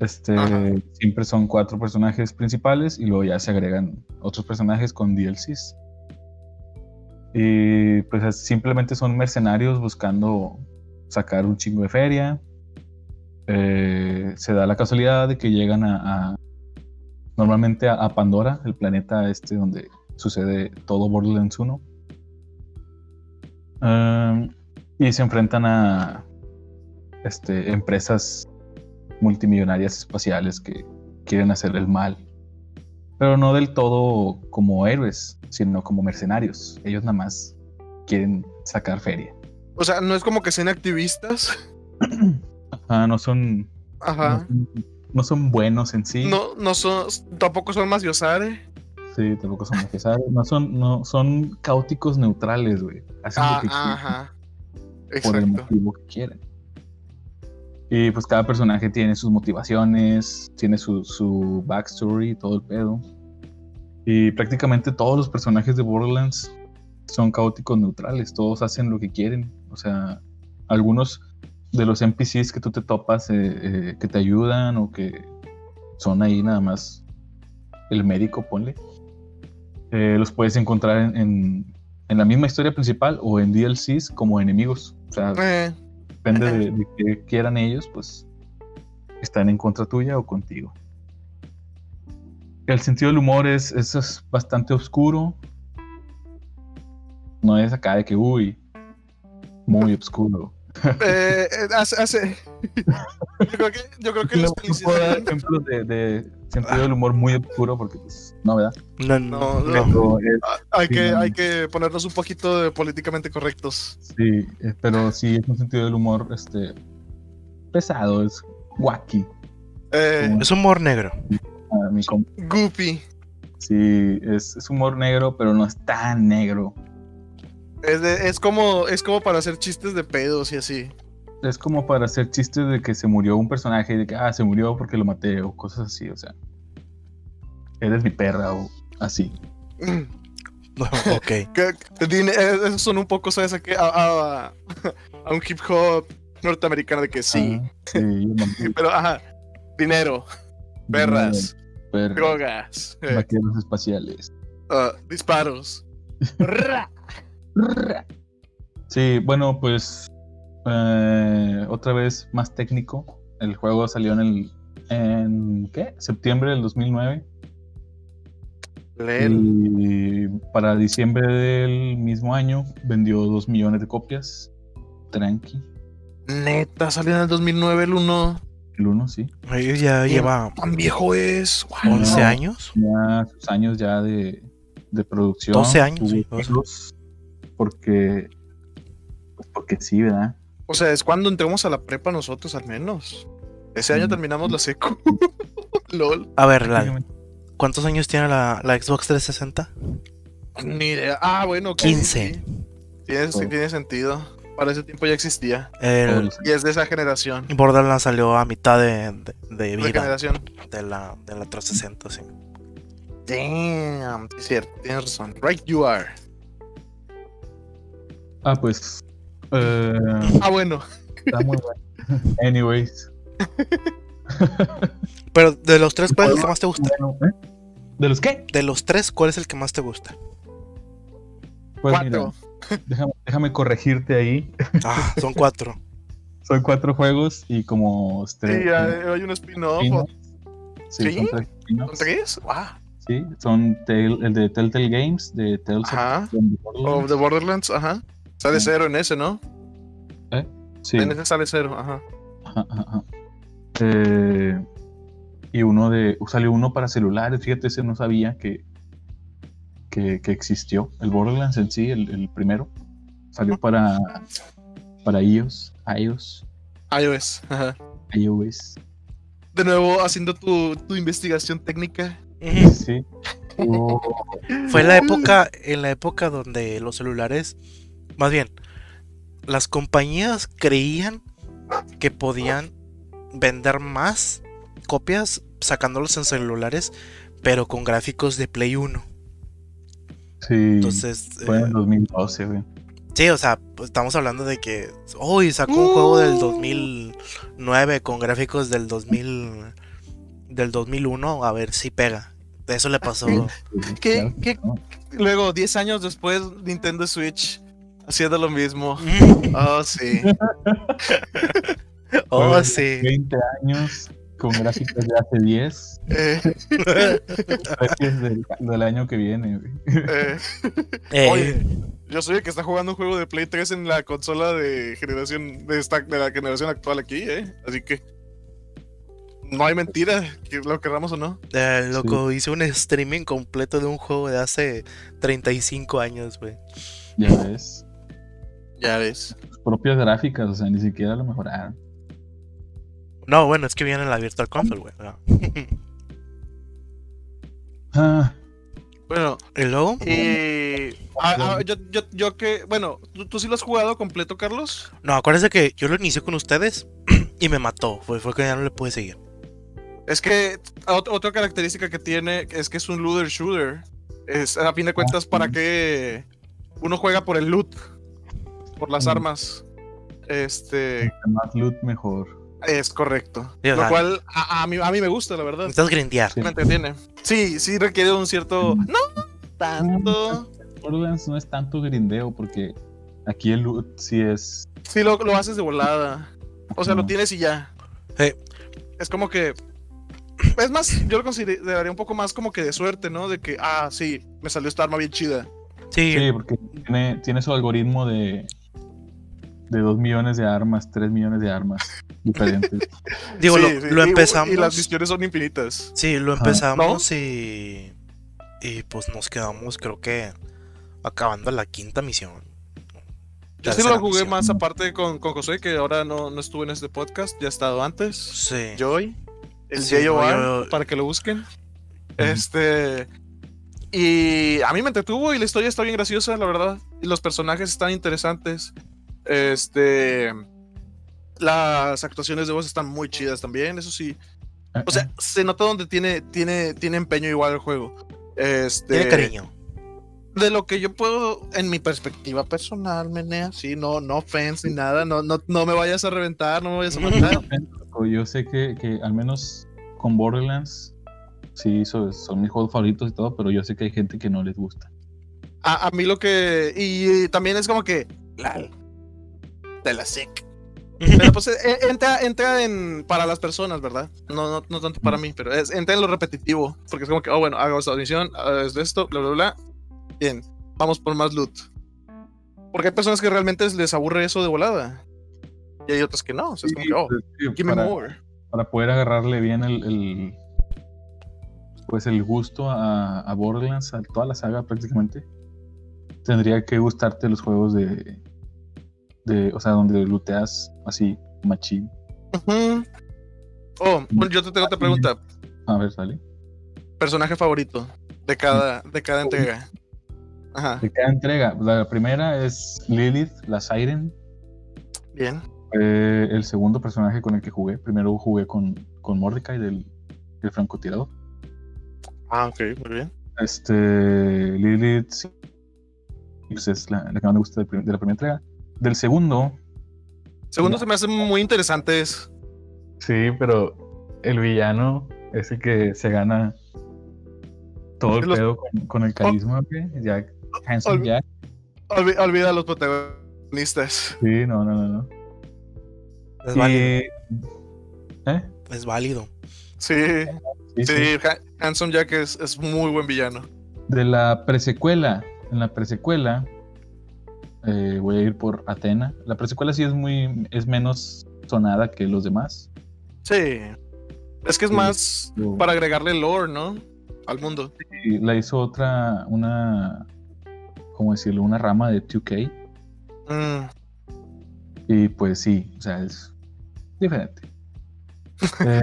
D: Este
B: Ajá.
D: siempre son cuatro personajes principales y luego ya se agregan otros personajes con DLCs. Y pues es- simplemente son mercenarios buscando sacar un chingo de feria. Eh, se da la casualidad de que llegan a, a- normalmente a, a Pandora, el planeta este donde sucede todo Borderlands 1. Um, y se enfrentan a este, empresas multimillonarias espaciales que quieren hacer el mal. Pero no del todo como héroes, sino como mercenarios. Ellos nada más quieren sacar feria.
B: O sea, no es como que sean activistas.
D: Ah, no son
B: Ajá.
D: No, son- no son buenos en sí.
B: No, no son. Tampoco son más Yosare.
D: Sí, tampoco son necesarios. No son, no, son caóticos neutrales, güey. Hacen
B: Ah,
D: lo que quieren
B: ajá.
D: por el motivo que quieren. Y pues cada personaje tiene sus motivaciones, tiene su, su backstory, todo el pedo. Y prácticamente todos los personajes de Borderlands son caóticos neutrales, todos hacen lo que quieren. O sea, algunos de los NPCs que tú te topas eh, eh, que te ayudan o que son ahí nada más el médico, ponle. eh, los puedes encontrar en, en- en la misma historia principal o en DLCs como enemigos. O sea, depende de, de qué quieran ellos, pues están en contra tuya o contigo. El sentido del humor es, es, es bastante oscuro. No es acá de que, uy, muy oscuro.
B: Eh, eh, hace, hace- yo creo que, yo creo que
D: No, no puedo dar ejemplos de, de sentido del humor muy oscuro porque, pues, no, ¿verdad?
A: No,
B: No,
A: no,
B: no.
D: es-
B: Hay
D: Sí,
B: que,
D: no.
B: hay que ponernos un poquito de políticamente correctos.
D: sí, eh, pero sí es un sentido del humor este, pesado, es wacky.
B: Eh,
A: Es humor negro.
D: a mi com-
B: Goopy.
D: Sí, es, es humor negro, pero no es tan negro.
B: Es, de- es como, es como para hacer chistes de pedos y así.
D: Es como para hacer chistes de que se murió un personaje y de que, ah, se murió porque lo maté o cosas así, o sea. Eres mi perra o así.
A: ok.
B: Que- eh, Eso son un poco, ¿sabes? A, a, a- a un hip hop norteamericano de que sí.
D: Ah, sí, yo
B: Pero, ajá. Dinero, perras,
D: perras,
B: drogas, eh,
D: vaqueros espaciales.
B: ah, disparos.
D: Sí, bueno, pues eh, otra vez más técnico. El juego salió en el en ¿qué? Septiembre del 2009
B: Lel.
D: y para diciembre del mismo año vendió 2 millones de copias. Tranqui.
B: Neta, salió en el 2009 el 1.
D: El uno, sí.
A: Ellos ya lleva
B: ¿Tan viejo es? Wow.
A: 11
D: No.
A: años.
D: Ya sus años ya de, de producción.
A: 12 años, sí, 12.
D: Porque pues porque sí, ¿verdad?
B: O sea, es cuando entramos a la prepa nosotros al menos. Ese año
D: Mm.
B: terminamos la secu. LOL.
A: A ver,
D: Prácticamente.
A: ¿cuántos años tiene la, la Xbox 360?
B: Ni idea. Ah, bueno, ok,
A: 15.
B: sí. Tiene, sí,
D: Oh.
B: tiene sentido. Para ese tiempo ya existía.
A: El
D: los-
B: Y es de esa generación.
A: Borderlands salió a mitad de, de- de
B: De
A: vida
B: generación.
A: de la, de la 360, sí.
B: Damn. Sí, es cierto. Tienes razón. Right you are.
D: Ah, pues. eh,
B: Ah, bueno.
D: está muy bueno. Anyways.
A: Pero de los tres, ¿cuál es el que más te gusta?
D: ¿eh? ¿De los qué?
A: De los tres, ¿cuál es el que más te gusta?
D: Pues
B: Cuatro.
D: mira, déjame, déjame corregirte ahí.
A: Ah, son cuatro.
D: Son cuatro juegos y como
B: Sí,
D: tres.
B: hay hay un spin-off.
D: Sí,
B: ¿Sí?
D: son tres
B: ¿Son
D: spin-offs.
B: tres? Wow.
D: Sí, son el de Telltale Games, de Tales of
B: Ajá.
D: the
B: O
D: Borderlands.
B: The Borderlands, ajá. Sale
D: Sí.
B: cero en ese, ¿no?
D: Sí.
B: En ese sale cero, ajá.
D: Ajá, ajá, ajá. Eh, y uno de. Salió uno para celulares, fíjate, ese no sabía que, que, que existió. El Borderlands en sí, el, el primero, salió para, para iOS, iOS,
B: iOS, ajá.
D: iOS.
B: De nuevo, haciendo tu, tu investigación técnica.
D: Sí. Oh,
A: Fue la época, en la época donde los celulares, más bien, las compañías creían que podían vender más copias sacándolos en celulares, pero con gráficos de Play 1.
D: sí.
A: Entonces,
D: fue en
A: eh,
D: 2012, güey.
A: sí, o sea, pues, estamos hablando de que hoy sacó un juego del
B: Uh.
A: 2009 con gráficos del 2000 del 2001, a ver si pega. Eso le pasó.
B: ¿Qué-. Luego, 10 años después, Nintendo Switch haciendo lo mismo. Oh, sí.
A: Oh, sí.
D: 20 años con gráficos de hace 10.
B: Eh,
D: del, del año que viene, güey.
B: eh,
A: Eh,
B: Oye, yo soy el que está jugando un juego de Play 3 en la consola de generación de, esta, de la generación actual aquí, ¿eh? Así que no hay mentira, que lo querramos o no.
A: Eh, loco, hice un streaming completo de un juego de hace 35 años, güey.
D: Ya ves.
B: Ya ves.
D: Sus propias gráficas, o sea, ni siquiera lo mejoraron.
A: No, bueno, es que viene en la Virtual Console, güey. Ah.
D: Ah,
B: Bueno,
A: y
B: ah, ah, yo, yo, yo que, bueno, ¿tú, tú sí lo has jugado completo, Carlos?
A: No, acuérdense que yo lo inicié con ustedes y me mató. Fue, fue que ya no le pude seguir.
B: Es que ot- otra característica que tiene es que es un looter shooter. Es, a fin de cuentas, para que uno juega por el loot, por las
D: Mm.
B: armas. Este,
D: más loot, mejor.
B: es correcto. Lo cual a, a mí, a mí me gusta, la verdad.
A: Necesitas grindear.
D: Sí.
B: Me entretiene. Sí, sí requiere un cierto...
D: Mm.
B: No tanto.
D: Borderlands no es tanto grindeo porque aquí el loot sí es.
B: Sí, lo, lo haces de volada. O sea, lo tienes y ya.
A: Sí.
B: Es como que... Es más, yo lo consideraría un poco más como que de suerte, ¿no? De que, ah, sí, me salió esta arma bien chida.
A: Sí,
D: Sí, porque tiene, tiene su algoritmo de. De 2 millones de armas, 3 millones de armas diferentes.
A: digo,
B: Sí,
A: lo,
B: sí,
A: lo
B: y-
A: empezamos.
B: Y las misiones son infinitas.
A: Sí, lo empezamos y. Y pues nos quedamos, creo que. Acabando la quinta misión.
B: Yo sí lo jugué
A: misión.
B: más aparte con, con José, que ahora no, no estuvo en este podcast, ya ha estado antes.
A: Sí.
B: Joy, el
A: Sí,
B: JOR,
A: no, yo-
B: para que lo busquen. Este. Y a mí me entretuvo y la historia está bien graciosa, la verdad. Y los personajes están interesantes. Este. Las actuaciones de voz están muy chidas también, eso sí. O sea, se nota donde tiene, tiene, tiene empeño igual el juego. Este,
A: Tiene cariño.
B: De lo que yo puedo, en mi perspectiva personal, Menea, sí, no, no offense ni nada, no, no, no me vayas a reventar, no me vayas a matar.
D: Yo sé que, que al menos con Borderlands, sí, son, son mis juegos favoritos y todo, pero yo sé que hay gente que no les gusta.
B: A, a mí lo que. Y también es como que. Lal. De la sick. Pero pues eh, entra, entra en. Para las personas, ¿verdad? No, no, no tanto para mí, pero es, entra en lo repetitivo. Porque es como que, oh, bueno, hago esta misión, es de esto, bla, bla, bla. Bien, vamos por más loot. Porque hay personas que realmente les aburre eso de volada. Y hay otras que no. O sea, es como que, oh,
D: pues, sí,
B: give me
D: para,
B: more.
D: para poder agarrarle bien el, el- pues el gusto a, a Borderlands, a toda la saga prácticamente, tendría que gustarte los juegos de, de o sea, donde looteas así, machín.
B: Oh, bueno, yo te tengo otra pregunta.
D: A ver, sale.
B: Personaje favorito de cada, de cada entrega. Ajá,
D: De cada entrega, la primera es Lilith, la Siren.
B: bien.
D: Fue el segundo personaje con el que jugué. Primero jugué con, con Mordecai del, del francotirador.
B: Ah, ok, muy bien.
D: Este, Lilith sí, pues es la, la que más me gusta de la primera entrega. Del segundo,
B: Segundo, se me hace muy interesante eso.
D: sí, pero el villano es el que se gana todo el
B: Los-
D: pedo con, con el carisma, güey. Jack, Handsome
B: Olvi-
D: Jack.
B: Olvi- olvida a los protagonistas.
D: Sí, no, no, no. no.
A: Es válido.
D: Y- ¿Eh?
A: Es válido.
B: Sí,
D: Sí,
B: sí,
D: sí.
B: Ha- Handsome Jack es, es muy buen villano.
D: De la presecuela, en la presecuela eh, voy a ir por Atena. La presecuela sí es muy, es menos sonada que los demás.
B: Sí. Es que es
D: Sí.
B: más
D: Yo-
B: para agregarle lore, ¿no? Al mundo.
D: y la hizo otra, una, ¿cómo decirlo? Una rama de 2K.
B: Mm,
D: Y pues sí, o sea, es diferente. Eh,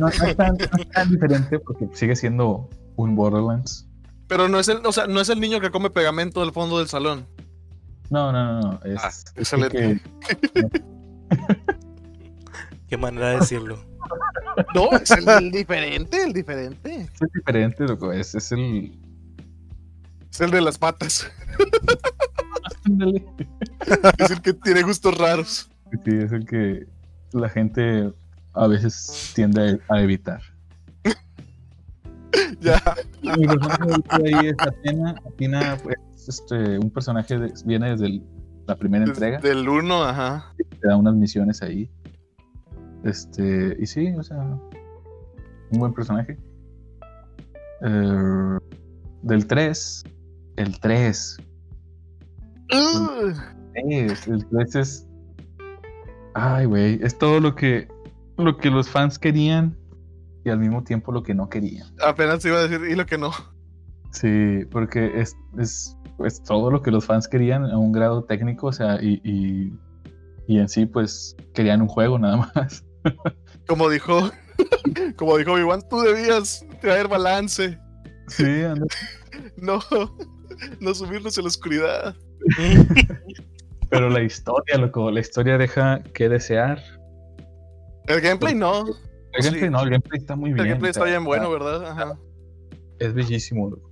D: no, no es tan, no es tan diferente porque sigue siendo un Borderlands.
B: Pero no es el, o sea, no es el niño que come pegamento del fondo del salón.
D: No, no, no, no. Es,
B: Ah,
D: es que-
A: Qué manera de decirlo.
B: No, es el, el diferente, el diferente.
D: es diferente, loco. Es, es el.
B: Es el de las patas. Es el que tiene gustos raros.
D: Sí, es el que la gente a veces tiende a, evitar.
B: Ya.
D: Mi personaje ahí es Athena. Athena es este, un personaje viene desde el- la primera entrega.
B: Del uno, ajá.
D: Te da unas misiones ahí. Este, y sí, o sea, un buen personaje. Eh, del 3, el 3.
B: Uh,
D: Es, el 3 es. Ay, güey, es todo lo que, lo que los fans querían y al mismo tiempo lo que no querían.
B: apenas iba a decir, y lo que no.
D: Sí, porque es, es, es todo lo que los fans querían a un grado técnico, o sea, y, y, y en sí, pues querían un juego nada más.
B: Como dijo, como dijo Obi-Wan, tú debías traer balance.
D: Sí, anda.
B: No, no subirnos en la oscuridad.
D: pero la historia, loco, la historia deja que desear.
B: El gameplay no.
D: El
B: Sí.
D: gameplay no, el gameplay está muy
B: El
D: bien.
B: gameplay
D: o sea,
B: está bien bueno, ¿verdad? Ajá.
D: Es bellísimo, loco.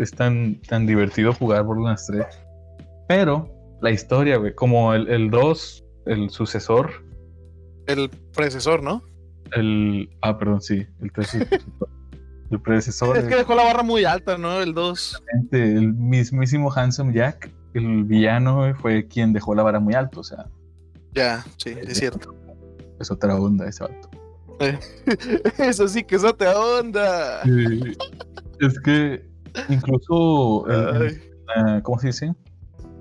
D: Es tan, tan divertido jugar Borderlands 3. Pero la historia, güey, como el, el 2, el sucesor,
B: El predecesor, ¿no?
D: el... Ah, perdón, sí, el 3 es el predecesor,
B: Es que dejó la barra muy alta, ¿no? El 2.
D: el, mismísimo Handsome Jack, el villano, güey, fue quien dejó la vara muy alto, o sea,
B: Ya, sí, es cierto.
D: es otra onda ese vato.
B: Eso sí que es otra onda.
D: Es que incluso, el- el-
B: Ay,
D: la- ¿cómo se dice?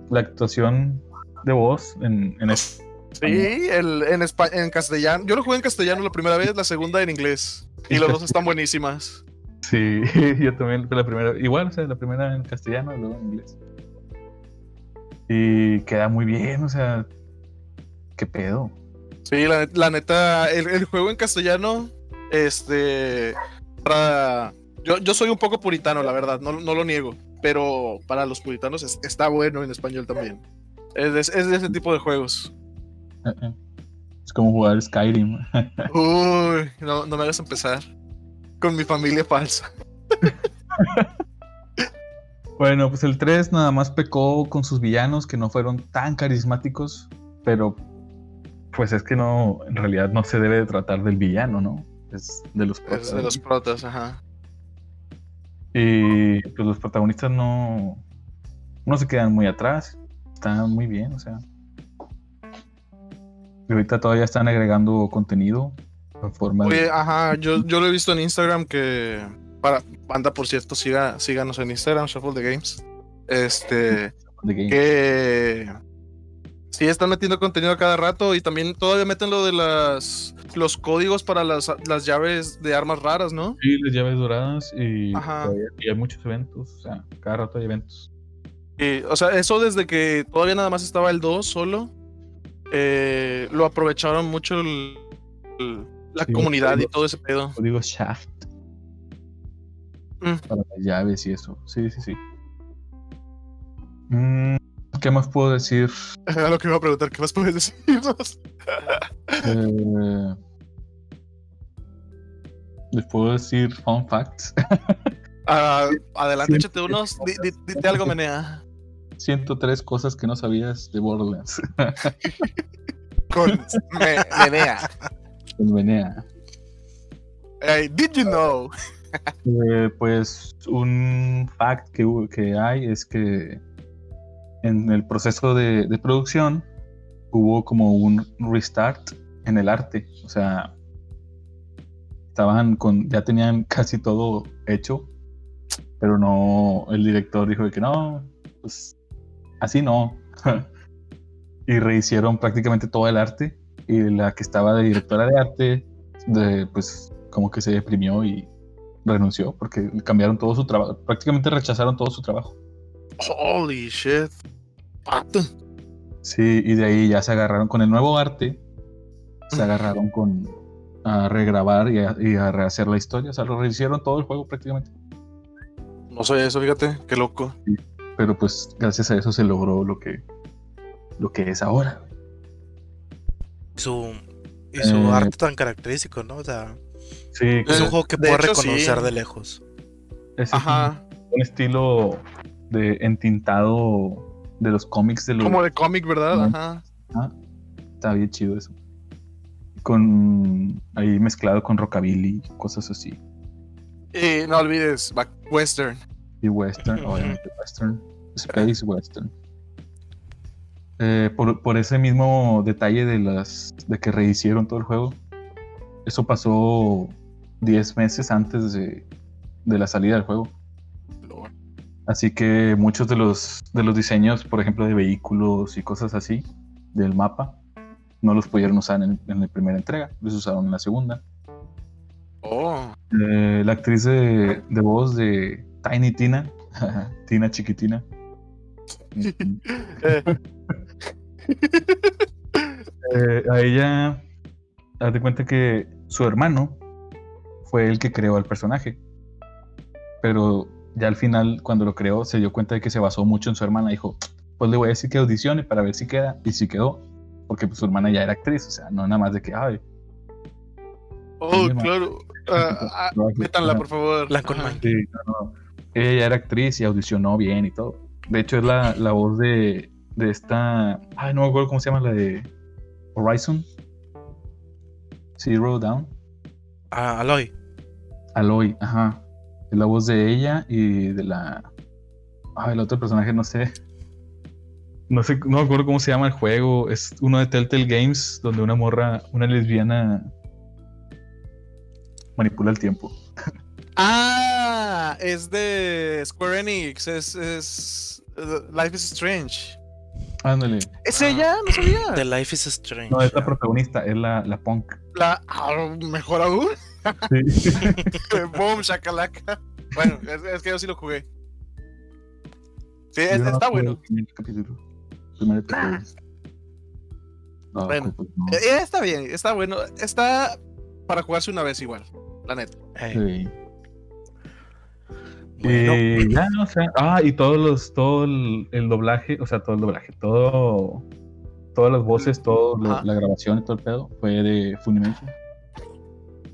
D: La actuación de voz en, en
B: sí, el, en, espa- en castellano. Yo lo jugué en castellano la primera vez, la segunda en inglés. Y las dos están buenísimas.
D: Sí, yo también la primera, igual, o sea, la primera en castellano y luego en inglés. Y queda muy bien, o sea, qué pedo.
B: Sí, la, la neta, el, el juego en castellano, este, para, yo soy un poco puritano, la verdad, no, no lo niego. Pero para los puritanos es- está bueno en español también. Es de, es de ese tipo de juegos.
D: Es como jugar Skyrim.
B: Uy, no, no me hagas empezar. Con mi familia falsa.
D: Bueno, pues el 3 nada más pecó con sus villanos que no fueron tan carismáticos, pero pues es que no, en realidad no se debe de tratar del villano, ¿no? Es de los
B: Es de los protas, ajá.
D: Y pues los protagonistas no, no se quedan muy atrás, están muy bien, o sea. Y ahorita todavía están agregando contenido en forma de...
B: Oye, ajá, yo, yo lo he visto en Instagram que. Para, banda, por cierto, siga, síganos en Instagram, Shuffle the Games. Este.
D: de game.
B: que sí están metiendo contenido a cada rato y también todavía meten lo de las los códigos para las, las llaves de armas raras, ¿no?
D: Sí, las llaves doradas y,
B: Ajá.
D: todavía- y hay muchos eventos, o sea, cada rato hay eventos.
B: Y, o sea, eso desde que todavía nada más estaba el 2 solo, eh, lo aprovecharon mucho el- el- la
D: Sí,
B: comunidad y todo ese pedo.
D: Código Shaft.
B: Mm.
D: Para las llaves y eso. Sí, sí, sí. Mm, ¿Qué más puedo decir?
B: Era lo que iba a preguntar, ¿qué más puedes decirnos?
D: Eh, les puedo decir fun facts.
B: Ah, adelante, échate unos, di- di- dite algo, Menea.
D: 103 cosas que no sabías de Borderlands.
B: Con Me- Menea.
D: En Venea.
B: Hey, did you know?
D: Eh, pues un fact que, que hay es que en el proceso de, producción hubo como un restart en el arte. O sea, estaban con, ya tenían casi todo hecho, pero no, el director dijo que no, pues así no. y rehicieron prácticamente todo el arte y la que estaba de directora de arte, pues como que se deprimió y renunció porque cambiaron todo su trabajo, prácticamente rechazaron todo su trabajo.
B: Holy shit. Pato.
D: Sí, y de ahí ya se agarraron con el nuevo arte, se agarraron con a regrabar y a, y a rehacer la historia, o sea, lo rehicieron todo el juego prácticamente.
B: No soy eso, fíjate, qué loco.
D: Pero pues gracias a eso se logró lo que lo que es ahora.
A: Su, y su
D: Eh.
A: arte tan característico, ¿no? O sea,
D: Sí,
A: es
B: Eh,
A: un juego que puedo reconocer
B: sí.
A: de lejos.
D: es
B: Ajá.
D: un, un estilo de entintado de los cómics de los
B: Como de cómic, ¿verdad?
D: No.
B: Ajá.
D: Ah, está bien chido eso. Con ahí mezclado con rockabilly, cosas así.
B: Y no olvides, back western.
D: Y western, obviamente western. Space western. Eh, por, por ese mismo detalle de las de que rehicieron todo el juego. Eso pasó 10 meses antes de, de la salida del juego. Así que muchos de los, de los diseños, por ejemplo, de vehículos y cosas así del mapa, no los pudieron usar en, en la primera entrega, los usaron en la segunda.
B: Oh.
D: Eh, la actriz de, de voz de Tiny Tina, Tina chiquitina.
B: Eh,
D: Eh, a ella, haz de cuenta que su hermano fue el que creó al personaje. Pero ya al final, cuando lo creó, se dio cuenta de que se basó mucho en su hermana. Dijo, pues le voy a decir que audicione para ver si queda. Y si quedó, porque pues, su hermana ya era actriz. O sea, no nada más de que, ay,
B: oh,
D: Sí,
B: claro. Ah, métanla, por favor.
A: And
D: Sí, no, no. Ella ya era actriz y audicionó bien y todo. De hecho, es la, la voz de, de esta. Ay, no me acuerdo cómo se llama la de Horizon. Zero Down.
A: Ah, Aloy.
D: Aloy, ajá. Es la voz de ella y de la. Ay, el otro personaje, no sé. No sé, no me acuerdo cómo se llama el juego. Es uno de Telltale Games donde una morra, una lesbiana manipula el tiempo.
B: Ah, es de Square Enix. Es. es Life is Strange.
D: Ándale.
B: ¿Es
A: Ah.
B: ella? No sabía.
A: The Life is Strange.
D: No, es la protagonista, es la, la punk.
B: La. ah, mejor aún.
D: Sí.
B: Boom, shakalaka. Bueno, es, es que yo sí lo jugué. Sí, es-
D: Yo no
B: está bueno.
D: el primer capítulo. Primer episodio. No,
B: Bueno.
D: pues no.
B: Eh, está bien, está bueno. Está para jugarse una vez igual, la neta.
D: Sí.
A: Bueno,
D: Y ya, o sea, ah, y todos los, todo el, el doblaje, o sea, todo el doblaje, todo, todas las voces, todo lo- la grabación y todo el pedo fue de Funimation.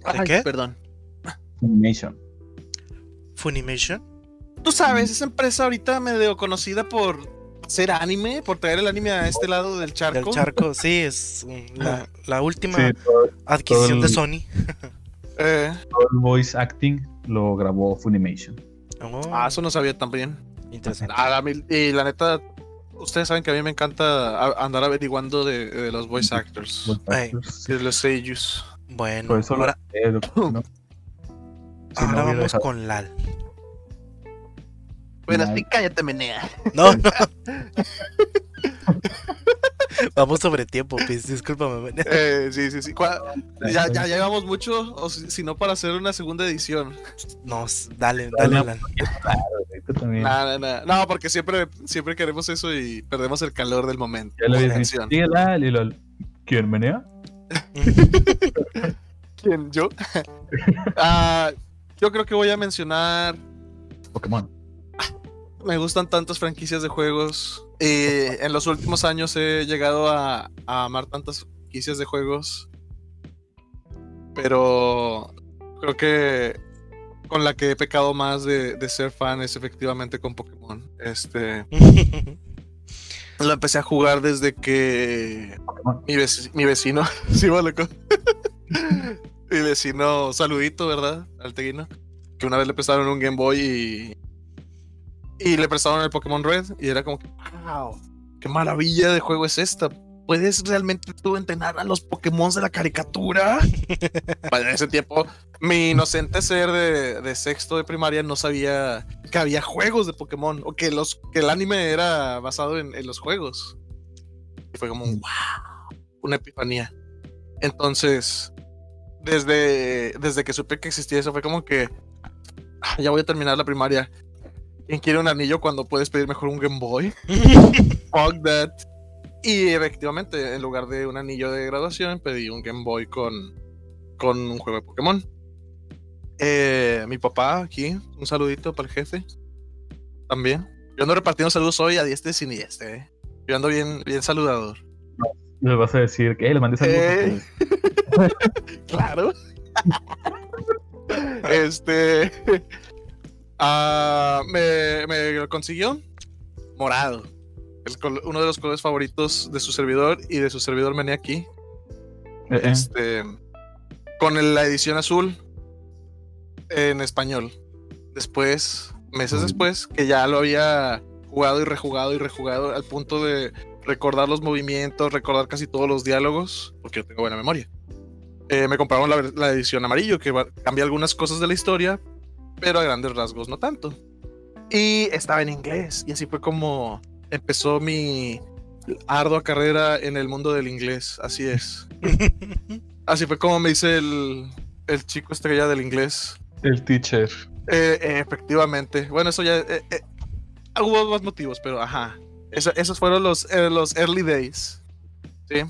B: Ay,
A: qué?
B: Perdón.
D: Funimation.
A: Funimation.
B: Tú sabes, esa empresa ahorita medio conocida por hacer anime, por traer el anime a este lado del charco.
A: Del charco, sí, es la, la última
D: Sí, todo,
A: adquisición de Sony.
B: Eh,
D: todo el voice acting lo grabó Funimation.
A: Oh,
B: ah, eso no sabía también.
A: interesante.
B: Ah, y la neta, ustedes saben que a mí me encanta andar averiguando de, de los voice actors, de los seiyus.
A: Bueno,
D: Por eso lo-
A: ahora,
D: lo- no. Si no
A: ahora vamos
D: dejado-
A: con Lal.
B: Bueno, sí, cállate, menea.
A: No, no. vamos sobre tiempo, Pis, discúlpame. men.
B: Eh, sí, sí, sí. Ya, ya llevamos mucho, o si, si no, para hacer una segunda edición.
A: No, dale, dale, Lal.
D: Tú también.
B: Nada, nada. No, porque siempre, siempre queremos eso y perdemos el calor del momento.
D: Ya dicho,
B: tensión.
D: "Sí, Lal", y lo- ¿Quién menea?
B: ¿Quién? ¿Yo? Ah, yo creo que voy a mencionar
D: Pokémon.
B: me gustan tantas franquicias de juegos. Y en los últimos años he llegado a, a amar tantas franquicias de juegos. Pero creo que con la que he pecado más de, de ser fan es efectivamente con Pokémon. Este, lo empecé a jugar desde que mi, veci- mi vecino, sí, loco. mi vecino, saludito, ¿verdad? Alteguino. Que una vez le prestaron un Game Boy y. Y le prestaron el Pokémon Red. Y era como wow, qué maravilla de juego es esta. ¿Puedes realmente tú entrenar a los Pokémon de la caricatura? En ese tiempo, mi inocente ser de, de sexto de primaria no sabía que había juegos de Pokémon o que, los, que el anime era basado en, en los juegos. Y fue como, wow, una epifanía. Entonces, desde, desde que supe que existía eso, fue como que "Ah, ya voy a terminar la primaria. ¿Quién quiere un anillo cuando puedes pedir mejor un Game Boy? Fuck that. Y efectivamente, en lugar de un anillo de graduación, pedí un Game Boy con, con un juego de Pokémon. Eh, mi papá aquí, un saludito para el jefe. También. Yo ando repartiendo saludos hoy a diestra y siniestra. eh. Yo ando bien, bien saludador.
D: Les vas a decir que "Eh, les mandé saludos.
B: Eh.
D: ustedes".
B: Claro. este. ah, me, me lo consiguió morado. El uno de los colores favoritos de su servidor y de su servidor aquí.
D: Eh, eh.
B: Este. Con el- la edición azul en español. Después, meses después, que ya lo había jugado y rejugado y rejugado al punto de recordar los movimientos, recordar casi todos los diálogos, porque yo tengo buena memoria. Eh, me compraron la, edición amarillo, que va- cambia algunas cosas de la historia, pero a grandes rasgos no tanto. Y estaba en inglés, y así fue como empezó mi ardua carrera en el mundo del inglés, así es. Así fue como me dice el, el chico estrella del inglés.
D: El teacher.
B: Eh, eh, efectivamente. Bueno, eso ya. eh, eh, hubo más motivos, pero ajá. Esa- esos fueron los, eh, los early days. Sí.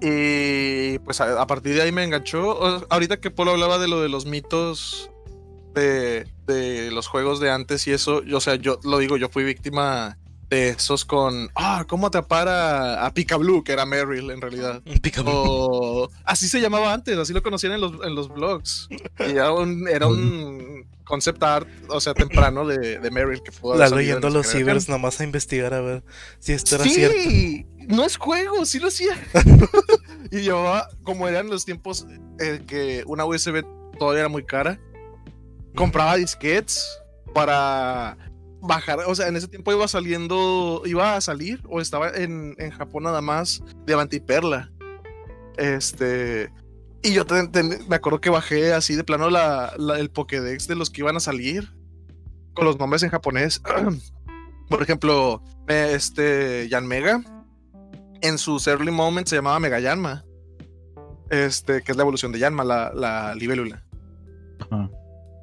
B: Y pues a, a partir de ahí me enganchó. Ahorita que Polo hablaba de lo de los mitos de, de los juegos de antes y eso, yo, o sea, yo lo digo, yo fui víctima de esos con. Ah, ¿cómo a, a Pika Blue? Que era Meryl en realidad. O así se llamaba antes, así lo conocían en los, en los blogs. Y era un, era un concept art, o sea, temprano de, de Meryl que pudo
A: La leyendo
B: en
A: los cibers nomás a investigar a ver si esto era cierto.
B: Sí, no es juego, sí lo hacía. y llevaba, como eran los tiempos eh, que una USB todavía era muy cara, compraba disquets para bajar, o sea, en ese tiempo iba saliendo, iba a salir o estaba en, en Japón nada más Diamante y Perla. Este, y yo me acuerdo que bajé así de plano la, el Pokédex de los que iban a salir con los nombres en japonés. Por ejemplo, este Yanmega en sus early moments se llamaba Mega Yanma. Este, que es la evolución de Yanma, la, la libélula.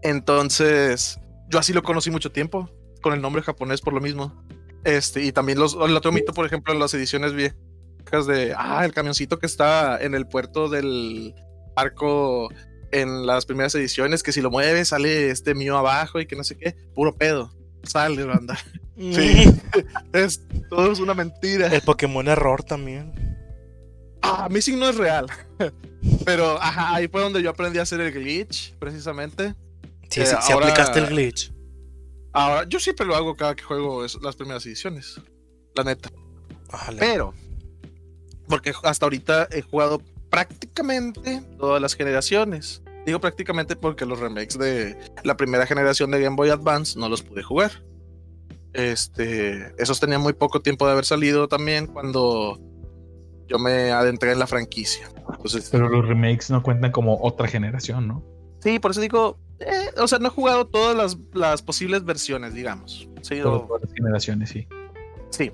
B: Entonces, yo así lo conocí mucho tiempo, con el nombre japonés por lo mismo. Este, y también los, el otro mito, por ejemplo, en las ediciones viejas de, ah, el camioncito que está en el puerto del barco en las primeras ediciones que si lo mueves sale este mío abajo y que no sé qué, puro pedo. Sale, banda. Sí. es, todo es una mentira.
A: El Pokémon error también.
B: Ah, Missing no es real. Pero ajá, ahí fue donde yo aprendí a hacer el glitch, precisamente.
A: Sí,
B: Eh, ahora-
A: aplicaste el glitch.
B: Ahora, yo siempre lo hago cada que juego es- las primeras ediciones. La neta. Pero, porque hasta ahorita he jugado prácticamente todas las generaciones. Digo prácticamente porque los remakes de la primera generación de Game Boy Advance no los pude jugar. Este, esos tenían muy poco tiempo de haber salido también cuando yo me adentré en la franquicia. Entonces,
D: Pero los remakes no cuentan como otra generación, ¿no?
B: sí, por eso digo, eh, o sea, no he jugado todas las, las posibles versiones, digamos. Sí, o-
D: todas las generaciones, sí.
B: sí,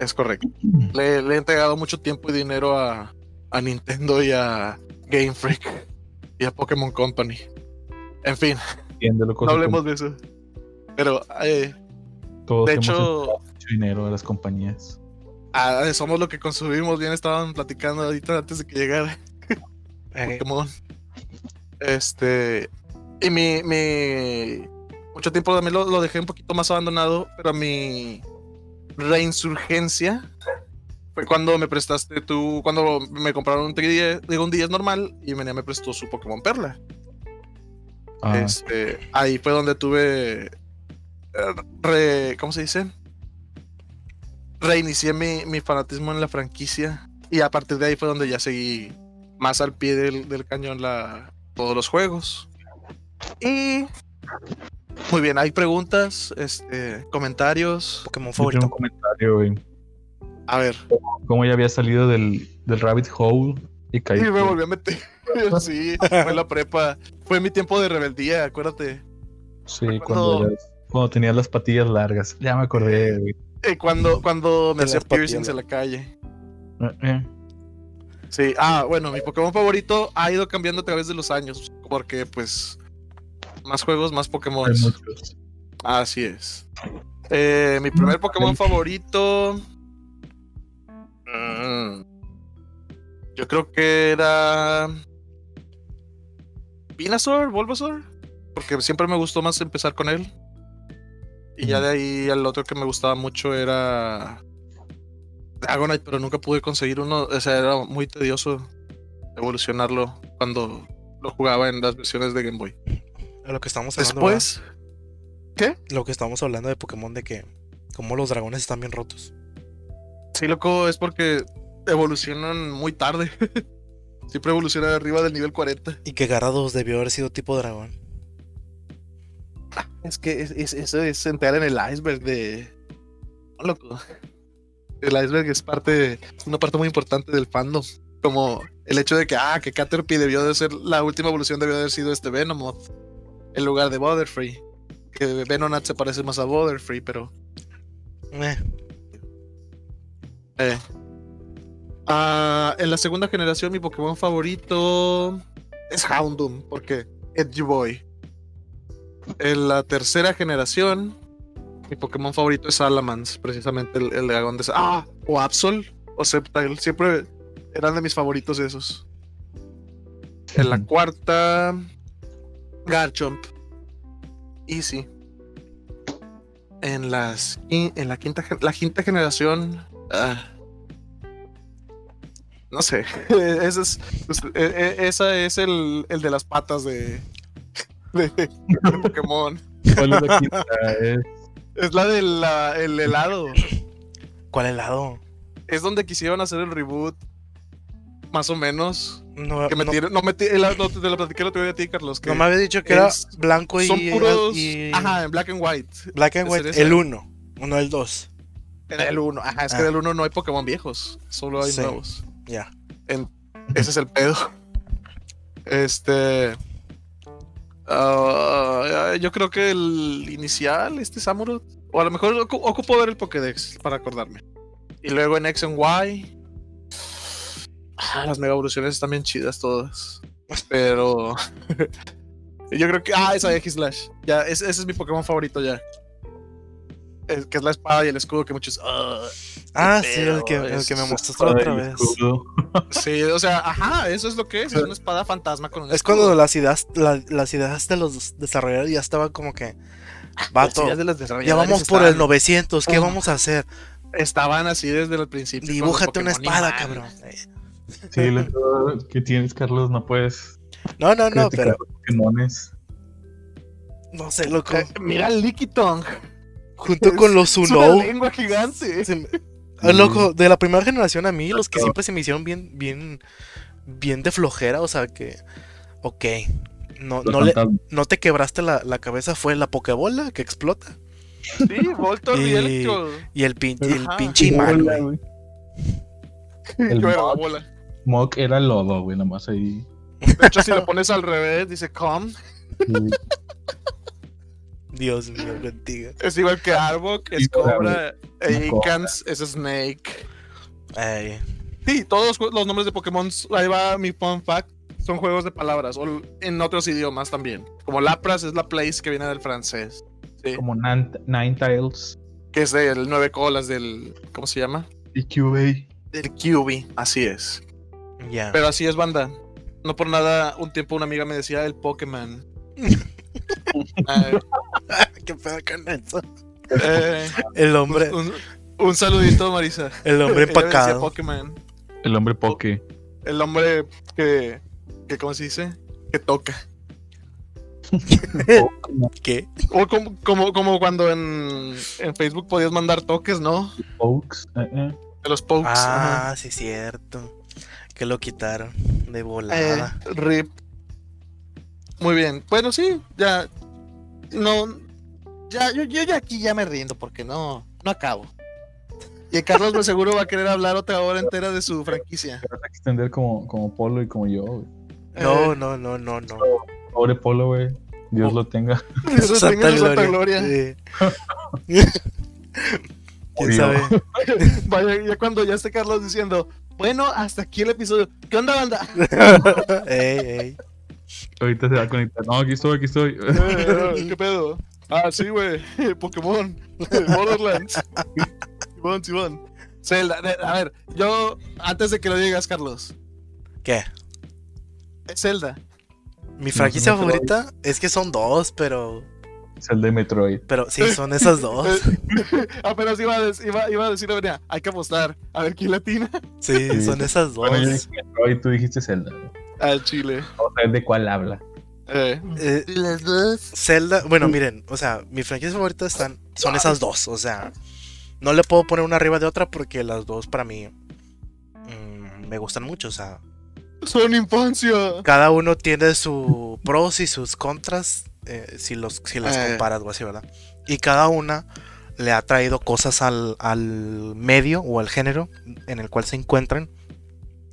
B: es correcto. Le, le he entregado mucho tiempo y dinero a, a Nintendo y a Game Freak y a Pokémon Company. En fin, no hablemos de eso. Pero eh,
D: todos
B: de hecho,
D: mucho dinero a las compañías.
B: ah, somos lo que consumimos. Bien estaban platicando ahorita antes de que llegara
A: Eh,
B: Pokémon. Este. Y mi. mi mucho tiempo también lo, lo dejé un poquito más abandonado, pero mi reinsurgencia fue cuando me prestaste tú. Cuando me compraron un 10, digo un 10 normal y Menea me prestó su Pokémon Perla.
D: Ah,
B: Este, ahí fue donde tuve. eh, re- ¿Cómo se dice? Reinicié mi, mi fanatismo en la franquicia. Y a partir de ahí fue donde ya seguí más al pie del, del cañón la, todos los juegos. Y. Muy bien, hay preguntas, este, comentarios.
A: Pokémon
D: yo tengo un
A: favorito.
D: comentario, güey.
B: A ver,
D: Cómo ya había salido del, del rabbit hole y caí.
B: y me volví a meter. sí, fue la prepa. Fue mi tiempo de rebeldía, acuérdate.
D: Sí, cuando,
B: cuando-
D: tenía las patillas largas. Ya me acordé, güey.
B: Eh, cuando, cuando me hacía piercings en la calle.
D: Eh, eh.
B: Sí, ah, bueno, mi Pokémon favorito ha ido cambiando a través de los años, porque pues más juegos, más Pokémon. Así es. Eh, mi primer Pokémon favorito. mm, yo creo que era. Venusaur, Bulbasaur. Porque siempre me gustó más empezar con él. Y ya de ahí el otro que me gustaba mucho era. Dragonite, pero nunca pude conseguir uno. O sea, era muy tedioso evolucionarlo cuando lo jugaba en las versiones de Game Boy.
A: A lo que estamos hablando.
B: Después.
A: ¿verdad? Lo que estamos hablando de Pokémon de que como los dragones están bien rotos.
B: Sí, loco, es porque evolucionan muy tarde. Siempre evolucionan arriba del nivel 40.
A: Y que Garados debió haber sido tipo dragón.
B: Es que es- es- eso es entrar en el iceberg de. No, loco. El iceberg es parte, una parte muy importante del fandom. Como el hecho de que, ah, que Caterpie debió de ser, la última evolución debió de haber sido este Venomoth. En lugar de Butterfree. Que Venonat se parece más a Butterfree, pero.
A: Eh,
B: Eh. Ah, en la segunda generación, mi Pokémon favorito es Houndoom, porque Edgy Boy. En la tercera generación, mi Pokémon favorito es Salamence, precisamente el, el dragón de. Ah, o Absol, o Sceptile, siempre eran de mis favoritos esos. En la cuarta, Garchomp. Easy. En, las, en la, quinta, la quinta generación. ah, no sé. Ese es, pues, e- e- esa es el, el de las patas de, de, de Pokémon.
D: ¿Cuál es la quinta? Es-
B: Es la del la- el helado.
A: ¿Cuál helado?
B: Es donde quisieron hacer el reboot. Más o menos.
A: No,
B: Que
A: no-
B: metieron. No, el- no, te lo platiqué el otro día a ti, Carlos. Que
A: no me había dicho que era
B: es-
A: blanco y,
B: son puros.
A: y
B: Ajá, en black and white.
A: black and white. El 1, uno el 2.
B: En el 1. Ajá, es que
A: Ah.
B: del 1 no hay Pokémon viejos. Solo hay
A: Sí.
B: nuevos.
A: Ya.
B: Ese es el pedo. Este. ah, yo creo que el inicial, este Samurott. O a lo mejor ocu- ocupo ver el Pokédex para acordarme. Y luego en X and Y. ah, las mega evoluciones están bien chidas todas. Pero. yo creo que. Ah, esa X Slash. Ya, ese, ese es mi Pokémon favorito ya. que es la espada y el escudo que muchos. "Ah".
A: Ah, sí, el que,
B: pedo,
A: el que me mostraste otra vez.
B: Sí, o sea, ajá, eso es lo que es. Es una espada fantasma con un
A: Es
B: escudo.
A: cuando las ideas, la- las ideas de los desarrolladores ya estaban como que. Vato,
B: de
A: ya vamos por el
B: estaban-
A: 900, ¿qué vamos a hacer?
B: Estaban así desde el principio.
A: Dibújate una espada, cabrón.
D: Sí, lo que tienes, Carlos, no puedes
A: No, no, no, pero
D: Pokémones.
A: no sé, loco.
B: Eh, mira el Licky Tongue.
A: Junto con los
B: Es una
A: Uno.
B: lengua gigante.
A: se me- Ah, loco, de la primera generación a mí, los que siempre se me hicieron bien, bien, bien de flojera, o sea que, ok, no, no, le, no te quebraste la, la cabeza, fue la Pokebola que explota
B: Sí, Voltor y,
A: Y-
B: Electro.
A: y el, pin, y el pinche imán, güey.
D: güey. El
B: Yo era la bola.
D: Mog era lodo, güey, nomás ahí.
B: De hecho, si lo pones al revés, dice come.
D: Sí.
A: Dios mío, contigo.
B: Es igual que Arbok, es. Cobra, e
D: cobra.
B: Icans es Snake.
A: Ay,
B: Sí, todos los nombres de Pokémon, ahí va mi fun fact, son juegos de palabras, o en otros idiomas también. Como Lapras es la place que viene del francés. Sí,
D: Como Ninetales
B: que es del nueve colas del. ¿Cómo se llama?
D: y QA.
B: Del QB. Así es.
A: Ya.
B: Pero así es, banda. No por nada, un tiempo una amiga me decía el Pokémon.
A: ¿Qué pedo con eso?
B: eh,
A: El hombre,
B: un, un saludito, Marisa.
A: el hombre empacado.
B: Pokémon.
D: El hombre Poké.
B: El hombre que, que. ¿Cómo se dice? Que toca.
A: ¿Qué?
B: O como, como, como cuando en, en Facebook podías mandar toques, ¿no?
D: Oaks. eh, eh.
B: De los pokes. ajá.
A: Ah, sí, cierto. Que lo quitaron de
B: Eh,
A: volada.
B: rip. Muy bien. Bueno, sí, ya. No. Ya, yo, yo ya aquí ya me rindo porque no, no acabo. Y Carlos de seguro va a querer hablar otra hora entera de su franquicia.
D: Te vas a extender como, como Polo y como yo, güey.
A: No,
B: Eh,
A: no, no, no, no.
D: Pobre Polo, güey. Dios
A: Oh.
D: lo tenga.
B: Dios lo tenga en su santa gloria.
A: Sí. ¿Quién
D: Obvio.
A: sabe?
B: Vaya, ya cuando ya esté Carlos diciendo, bueno, hasta aquí el episodio. ¿Qué onda, banda?
A: ey, ey.
D: Ahorita se va a conectar. No, aquí estoy, aquí estoy.
B: Eh, ¿Qué pedo? Ah, sí, güey. Pokémon. Borderlands. Simón, Simón. Zelda. A ver, yo, antes de que lo digas, Carlos.
A: ¿Qué?
B: Zelda.
A: Mi franquicia
D: no,
A: favorita es que son dos, pero.
D: Es el de Metroid.
A: Pero sí, son esas dos.
B: Apenas iba a, dec- iba, iba a decir, venía, hay que apostar. A ver quién latina.
A: Sí,
D: Sí.
A: son esas
D: Bueno, yo
A: dos.
D: dije Metroid, tú dijiste Zelda.
B: Al Chile.
D: Vamos a ver de cuál habla.
B: Eh,
A: Eh,
B: las dos.
A: Zelda, bueno, miren, o sea, mi franquicia favorita están, son esas dos, o sea, no le puedo poner una arriba de otra porque las dos para mí mm, me gustan mucho, o sea,
B: Son infancia.
A: cada uno tiene sus pros y sus contras, eh, si, los, si las
B: Eh.
A: comparas o así, ¿verdad? Y cada una le ha traído cosas al, al medio o al género en el cual se encuentran,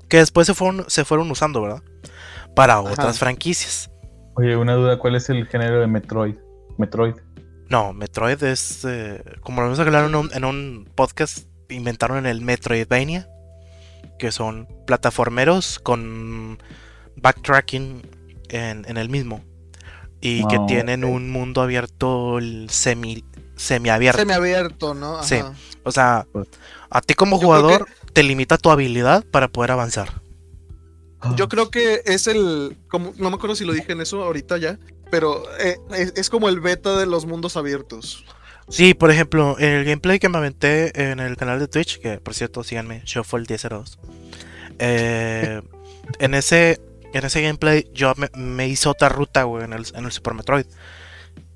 A: que después se fueron, se fueron usando, ¿verdad? Para otras franquicias.
D: Oye, una duda, ¿cuál es el género de Metroid? Metroid.
A: No, Metroid es. eh, como lo vamos a hablar en un, en un podcast, inventaron el Metroidvania. Que son plataformeros con backtracking en, en el mismo. Y que
D: Ah,
A: tienen
D: ok.
A: un mundo abierto semi, semiabierto.
B: Semiabierto, ¿no? Ajá.
A: Sí. O sea,
D: Pues-
A: a ti como jugador te limita tu habilidad para poder avanzar.
B: Yo creo que es el. Como, no me acuerdo si lo dije en eso ahorita ya. Pero eh, es, es como el beta de los mundos abiertos.
A: Sí, por ejemplo, el gameplay que me aventé en el canal de Twitch, que por cierto, síganme, Shuffle1002. Eh, en ese en ese gameplay yo me, me hice otra ruta, güey, en el, en el Super Metroid.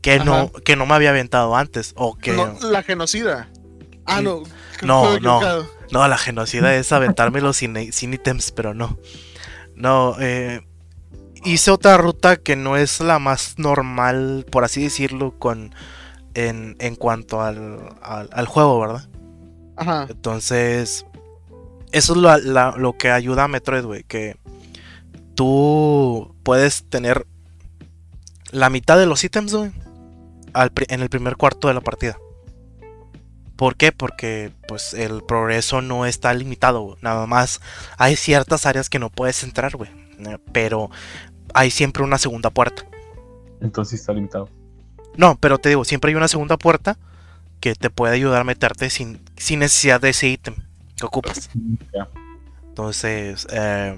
A: Que no, que no me había aventado antes. O que.
B: No, la genocida. Ah, no.
A: No,
B: estoy
A: no.
B: equivocado.
A: No, la genocida es aventármelo sin, sin ítems, pero no. No, eh, hice otra ruta que no es la más normal, por así decirlo, con en, en cuanto al, al, al juego, ¿verdad?
B: Ajá.
A: Entonces, eso es lo, la- lo que ayuda a Metroid, güey, que tú puedes tener la mitad de los ítems, güey, en el primer cuarto de la partida. ¿Por qué? Porque pues el progreso no está limitado. Nada más hay ciertas áreas que no puedes entrar, güey. eh, Pero hay siempre una segunda puerta.
D: Entonces está limitado.
A: No, pero te digo, siempre hay una segunda puerta que te puede ayudar a meterte sin, sin necesidad de ese ítem que ocupas. Entonces, eh,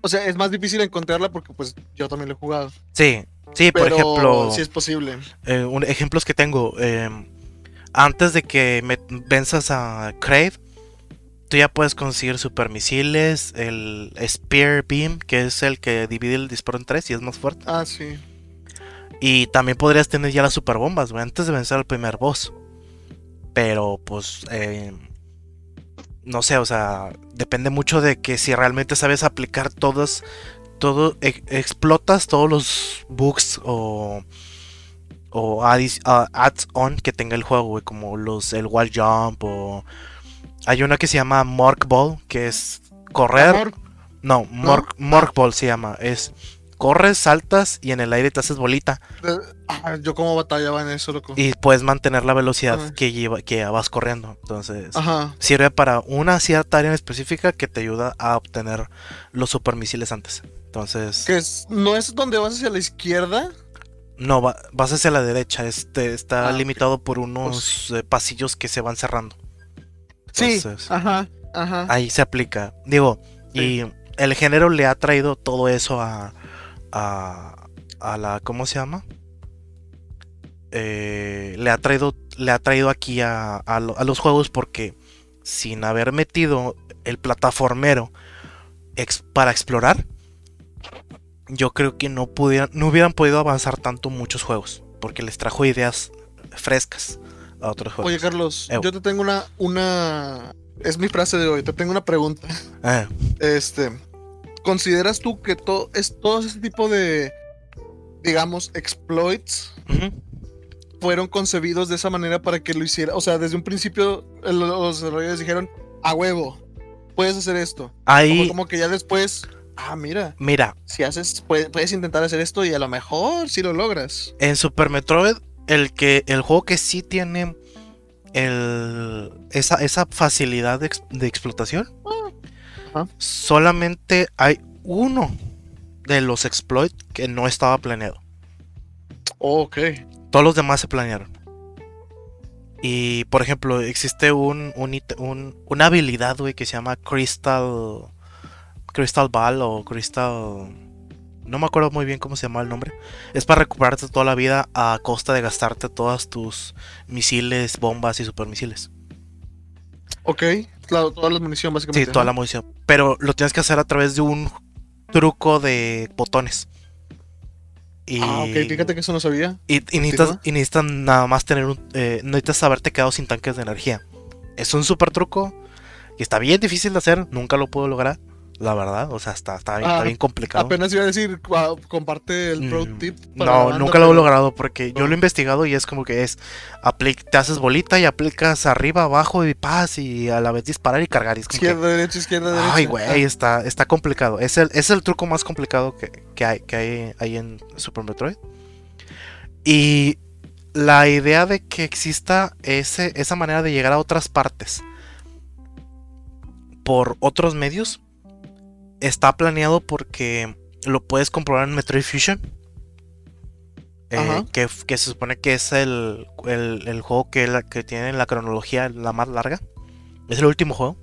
B: O sea, es más difícil encontrarla porque pues yo también lo he jugado.
A: sí, sí, por ejemplo,
B: sí es posible.
A: eh, un- ejemplos que tengo. eh, antes de que me venzas a Crave, tú ya puedes conseguir supermisiles, el Spear Beam, que es el que divide el disparo en tres y es más fuerte.
B: Ah, sí.
A: Y también podrías tener ya las superbombas, güey, antes de vencer al primer boss. Pero, pues, eh, no sé, o sea, depende mucho de que si realmente sabes aplicar todas, todo, e- explotas todos los bugs o, o adis- a- ads-on que tenga el juego, güey, como los, el wall jump o... Hay una que se llama Mork Ball, que es correr...
B: Amor,
A: No, Mork, Mork Ball se llama, es... Corres, saltas y en el aire te haces bolita.
B: ah, yo como batallaba en eso, loco.
A: Y puedes mantener la velocidad
B: Ajá.
A: que, lleva, que vas corriendo. Entonces,
B: Ajá.
A: sirve para una cierta área en específica que te ayuda a obtener los supermisiles antes. Entonces,
B: Que es, no es donde vas hacia la izquierda.
A: no, va- vas hacia la derecha. Este está
B: Ah,
A: limitado por unos eh, pasillos que se van cerrando.
B: Sí.
A: Entonces,
B: Ajá. Ajá.
A: ahí se aplica. Digo, y el género le ha traído todo eso a, a, a la, ¿cómo se llama? Eh, le ha traído, le ha traído aquí a, a lo- a los juegos porque sin haber metido el plataformero ex- para explorar, yo creo que no pudieran, no hubieran podido avanzar tanto muchos juegos porque les trajo ideas frescas a otros juegos.
B: Oye, Carlos, yo te tengo una, una. Es mi frase de hoy. Te tengo una pregunta.
A: Ah,
B: Este. ¿Consideras tú que todo es todo ese tipo de. digamos, exploits fueron concebidos de esa manera para que lo hiciera? O sea, desde un principio el- los desarrolladores dijeron, a huevo, puedes hacer esto.
A: Ahí,
B: Como, como que ya después, ah, mira,
A: mira,
B: si haces, puedes, puedes intentar hacer esto y a lo mejor si lo logras.
A: En Super Metroid, el que el juego que sí tiene el, esa, esa facilidad de, de explotación,
B: Ajá.
A: solamente hay uno de los exploits que no estaba planeado.
B: Ok.
A: Todos los demás se planearon. Y por ejemplo, existe un, un, un- una habilidad, güey, que se llama Crystal. Crystal Ball o Crystal. No me acuerdo muy bien cómo se llama el nombre. Es para recuperarte toda la vida a costa de gastarte todas tus misiles, bombas y supermisiles.
B: Ok. Claro, toda la munición
A: Sí,
B: básicamente.
A: toda la munición. Pero lo tienes que hacer a través de un truco de botones. Y,
B: Ah, ok, fíjate que eso no sabía.
A: y, y necesitas,
B: Continúa.
A: y necesitas nada más tener un. eh, necesitas haberte quedado sin tanques de energía. Es un super truco. Y está bien difícil de hacer. Nunca lo puedo lograr. La verdad. O sea, está, está, bien, está
B: Ah,
A: bien complicado.
B: Apenas iba a decir, ah, comparte el pro
A: Mm,
B: tip. para
A: No,
B: banda,
A: nunca lo he logrado porque yo lo he investigado y es como que es te haces bolita y aplicas arriba, abajo y paz y a la vez disparar y cargar. Y es como que,
B: Izquierda, derecha, izquierda, derecha.
A: ay, güey,
B: Ah,
A: está, está complicado. Es el, es el truco más complicado que, que hay, que hay ahí en Super Metroid. Y la idea de que exista ese, esa manera de llegar a otras partes por otros medios está planeado porque lo puedes comprobar en Metroid Fusion. eh, que, que se supone que es el, el- el juego que, la- que tiene la cronología la más larga. Es el último juego.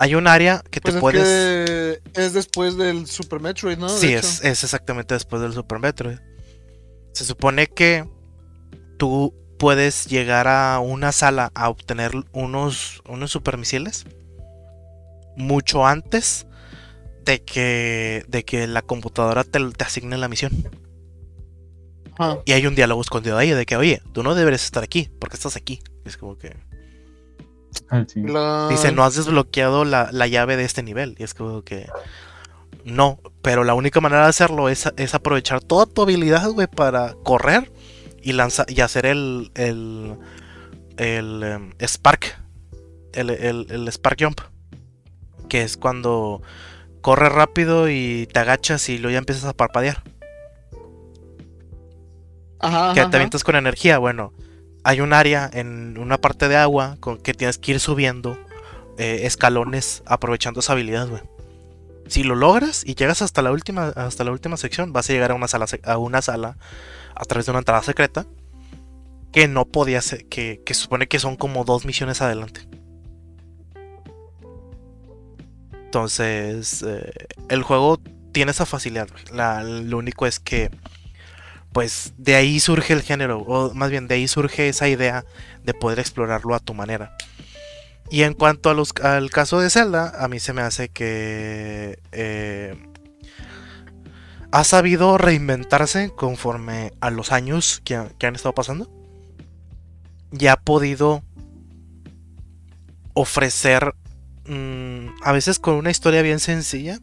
A: Hay un área que
B: Pues
A: te
B: es
A: puedes.
B: que es después del Super Metroid, ¿no?
A: Sí, es, es exactamente después del Super Metroid. Se supone que tú puedes llegar a una sala a obtener unos, unos supermisiles mucho antes de que, de que la computadora te, te asigne la misión.
B: Ajá.
A: Y hay un diálogo escondido ahí de que, oye, tú no deberías estar aquí, porque estás aquí. Es como que...
D: Sí.
B: La-
A: Dice, no has desbloqueado la, la llave de este nivel. Y es como que. No, pero la única manera de hacerlo es, es aprovechar toda tu habilidad, güey, para correr y lanzar y hacer el. el. el em, Spark. El, el, el Spark Jump. Que es cuando corres rápido y te agachas y luego ya empiezas a parpadear.
B: Ajá,
A: que
B: ajá,
A: te
B: ajá.
A: avientas con energía. Bueno, hay un área en una parte de agua con que tienes que ir subiendo eh, escalones aprovechando esa habilidad, güey. Si lo logras y llegas hasta la última, hasta la última sección, vas a llegar a una sala, a una sala a través de una entrada secreta. que no podía ser, que, que supone que son como dos misiones adelante. Entonces, eh, el juego tiene esa facilidad. La, lo único es que, pues, de ahí surge el género, o más bien de ahí surge esa idea de poder explorarlo a tu manera. Y en cuanto al caso de Zelda, a mí se me hace que eh, ha sabido reinventarse conforme a los años que, que han estado pasando. Y ha podido ofrecer, mm, a veces con una historia bien sencilla,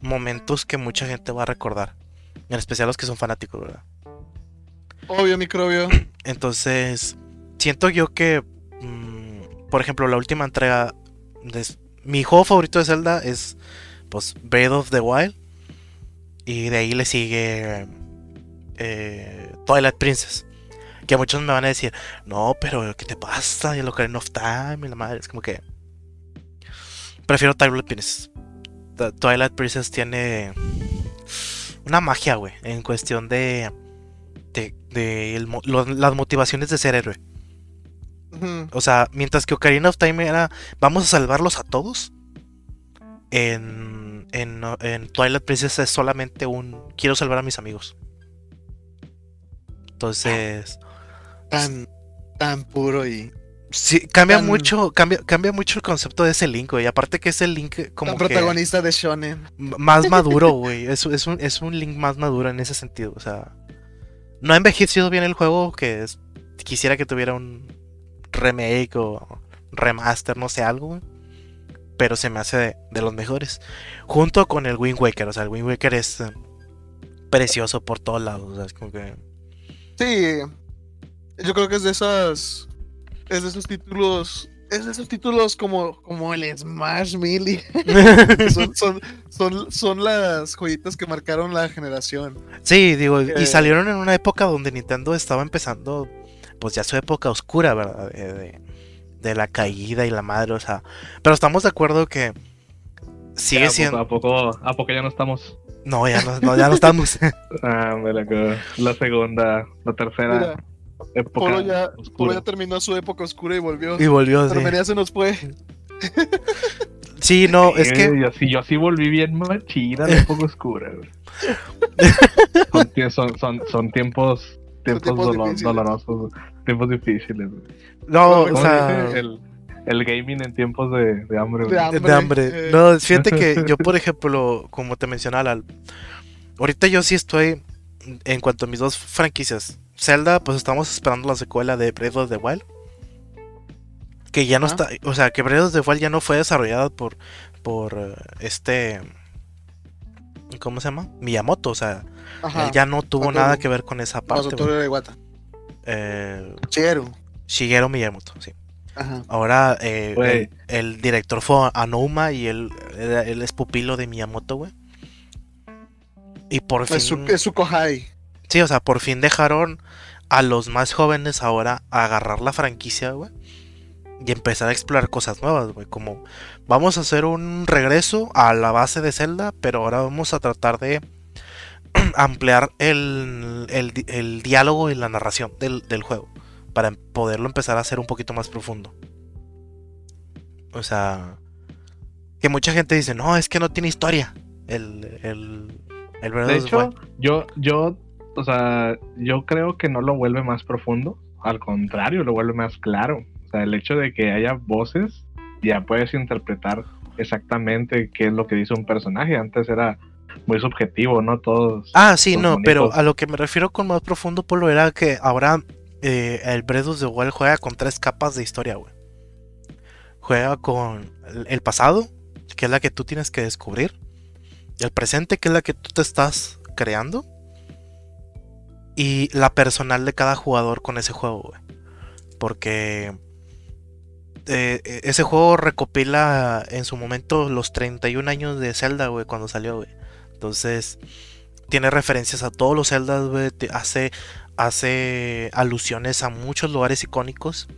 A: momentos que mucha gente va a recordar. En especial los que son fanáticos, ¿verdad?
B: Obvio, microbio.
A: Entonces, siento yo que, mm, por ejemplo, la última entrega de mi juego favorito de Zelda es pues Breath of the Wild y de ahí le sigue eh, Twilight Princess. Que muchos me van a decir, no, pero ¿qué te pasa? Y el Ocarina of Time y la madre. Es como que. Prefiero Twilight Princess. Twilight Princess tiene una magia, güey, en cuestión de. de, de el mo- lo- las motivaciones de ser héroe. O sea, mientras que Ocarina of Time era vamos a salvarlos a todos. En, en, en Twilight Princess es solamente un quiero salvar a mis amigos. Entonces,
B: Tan, tan puro y
A: sí, cambia
B: Tan-
A: mucho, cambia, cambia mucho el concepto de ese Link, güey. Aparte que ese Link como
B: tan
A: que
B: protagonista de Shonen.
A: más maduro, güey. Es, es, un, es un Link más maduro en ese sentido. O sea, no ha envejecido bien el juego, que es- quisiera que tuviera un remake o remaster, no sé, algo, güey. Pero se me hace de, de los mejores. Junto con el Wind Waker. O sea, el Wind Waker es eh, precioso por todos lados. O sea, es como que.
B: Sí, yo creo que es de esas, es de esos títulos, es de esos títulos como, como el Smash Melee. son, son, son, son las joyitas que marcaron la generación.
A: Sí, digo,
B: Eh.
A: y salieron en una época donde Nintendo estaba empezando, pues ya su época oscura, ¿verdad? De, de- de la caída y la madre, o sea. Pero estamos de acuerdo que sigue
C: Ya, pues,
A: siendo.
C: ¿A poco, ¿A poco ya no estamos?
A: No, ya no, no, ya no estamos.
C: Ah, me la, segunda, la tercera
B: Mira,
C: época
B: Polo ya, Polo
C: oscura.
B: ya terminó su época oscura y volvió.
A: y volvió, sí.
B: Se nos fue.
A: Sí, no, es que.
C: Yo sí, yo sí volví bien machina, la época oscura. güey. son, son, son, son tiempos, tiempos,
B: tiempos
C: dolo-
B: difíciles.
C: dolorosos, tiempos difíciles. güey.
A: No, o
B: ¿Cómo
A: sea.
C: el, el gaming en tiempos de, de hambre. güey.
B: De hambre.
A: De hambre.
B: eh.
A: No, fíjate que yo, por ejemplo, como te mencionaba, Lal, ahorita yo sí estoy en cuanto a mis dos franquicias. Zelda, pues estamos esperando la secuela de Breath of the Wild. Que ya no está, o sea, que Breath of the Wild ya no fue desarrollada por, por eh, este, ¿cómo se llama? Miyamoto, o sea,
B: Ajá.
A: él ya no tuvo nada que ver con esa parte. Eh,
B: Chero.
A: Shigeru Miyamoto, sí.
B: Ajá.
A: Ahora eh,
C: Güey.
A: el, el director fue Anouma y él, él, él es pupilo de Miyamoto, güey. Y por fin.
B: Es su, es su Kohai.
A: Sí, o sea, por fin dejaron a los más jóvenes ahora a agarrar la franquicia, güey. Y empezar a explorar cosas nuevas, güey. Como vamos a hacer un regreso a la base de Zelda, pero ahora vamos a tratar de ampliar el, el di- el diálogo y la narración del, del juego. Para poderlo empezar a hacer un poquito más profundo. O sea, que mucha gente dice, no, es que no tiene historia. El, el, el
C: De hecho,
A: Wild".
C: yo, yo, o sea, yo creo que no lo vuelve más profundo. Al contrario, lo vuelve más claro. O sea, el hecho de que haya voces, ya puedes interpretar exactamente qué es lo que dice un personaje. Antes era muy subjetivo, ¿no? Todos.
A: Ah, sí, no, pero a lo que me refiero con más profundo, Polo, era que ahora eh, el Breath of the Wild juega con tres capas de historia, güey. Juega con el- el pasado, que es la que tú tienes que descubrir. El presente, que es la que tú te estás creando. Y la personal de cada jugador con ese juego, güey. Porque eh, eh, ese juego recopila en su momento los 31 años de Zelda, güey, cuando salió, güey. Entonces, tiene referencias a todos los Zeldas, güey. Hace, hace alusiones a muchos lugares icónicos.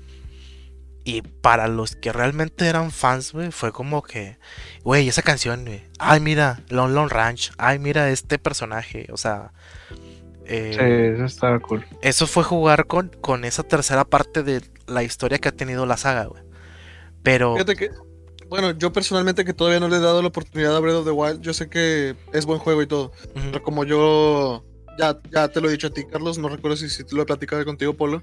A: Y para los que realmente eran fans, güey, fue como que, güey, esa canción, güey. Ay, mira, Lon Lon Ranch. Ay, mira este personaje. O sea, Eh,
C: Sí, eso estaba cool.
A: Eso fue jugar con, con esa tercera parte de la historia que ha tenido la saga, güey. Pero.
B: Fíjate que, bueno, yo personalmente que todavía no le he dado la oportunidad a Breath of the Wild, yo sé que es buen juego y todo, pero como yo ya, ya te lo he dicho a ti, Carlos, no recuerdo si, si te lo he platicado contigo, Polo,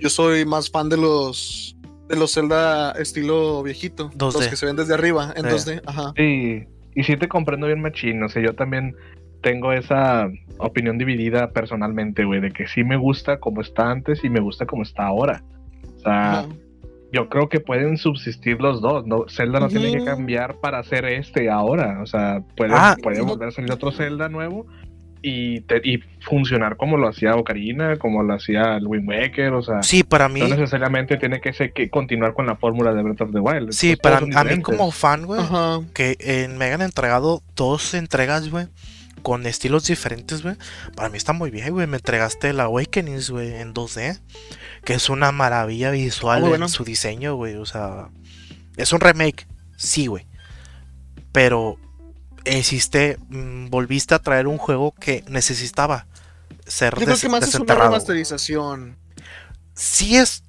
B: yo soy más fan de los de los Zelda estilo viejito,
A: 2D.
B: los que se ven desde arriba en
A: Sí.
B: 2D, ajá.
C: Sí, y sí te comprendo bien machín, o sea, yo también tengo esa opinión dividida personalmente, güey, de que sí me gusta como está antes y me gusta como está ahora. O sea, yo creo que pueden subsistir los dos, ¿no? Zelda no tiene que cambiar para hacer este ahora, o sea, puede,
A: Ah,
C: puede volver a salir otro Zelda nuevo y, te- y funcionar como lo hacía Ocarina, como lo hacía el Wind Waker, o sea,
A: Sí, para mí.
C: no necesariamente tiene que, ser, que continuar con la fórmula de Breath of the Wild.
A: Sí, para a mí como fan, güey,
B: Ajá.
A: que eh, me hayan entregado dos entregas, güey, con estilos diferentes, güey. Para mí está muy bien, güey. Me entregaste el Awakenings, güey, en 2D, que es una maravilla visual
B: Ah, bueno.
A: en su diseño, güey. O sea, es un remake, sí, güey. Pero hiciste, mm, volviste a traer un juego que necesitaba ser
B: Yo creo que más es una remasterización.
A: Sí es,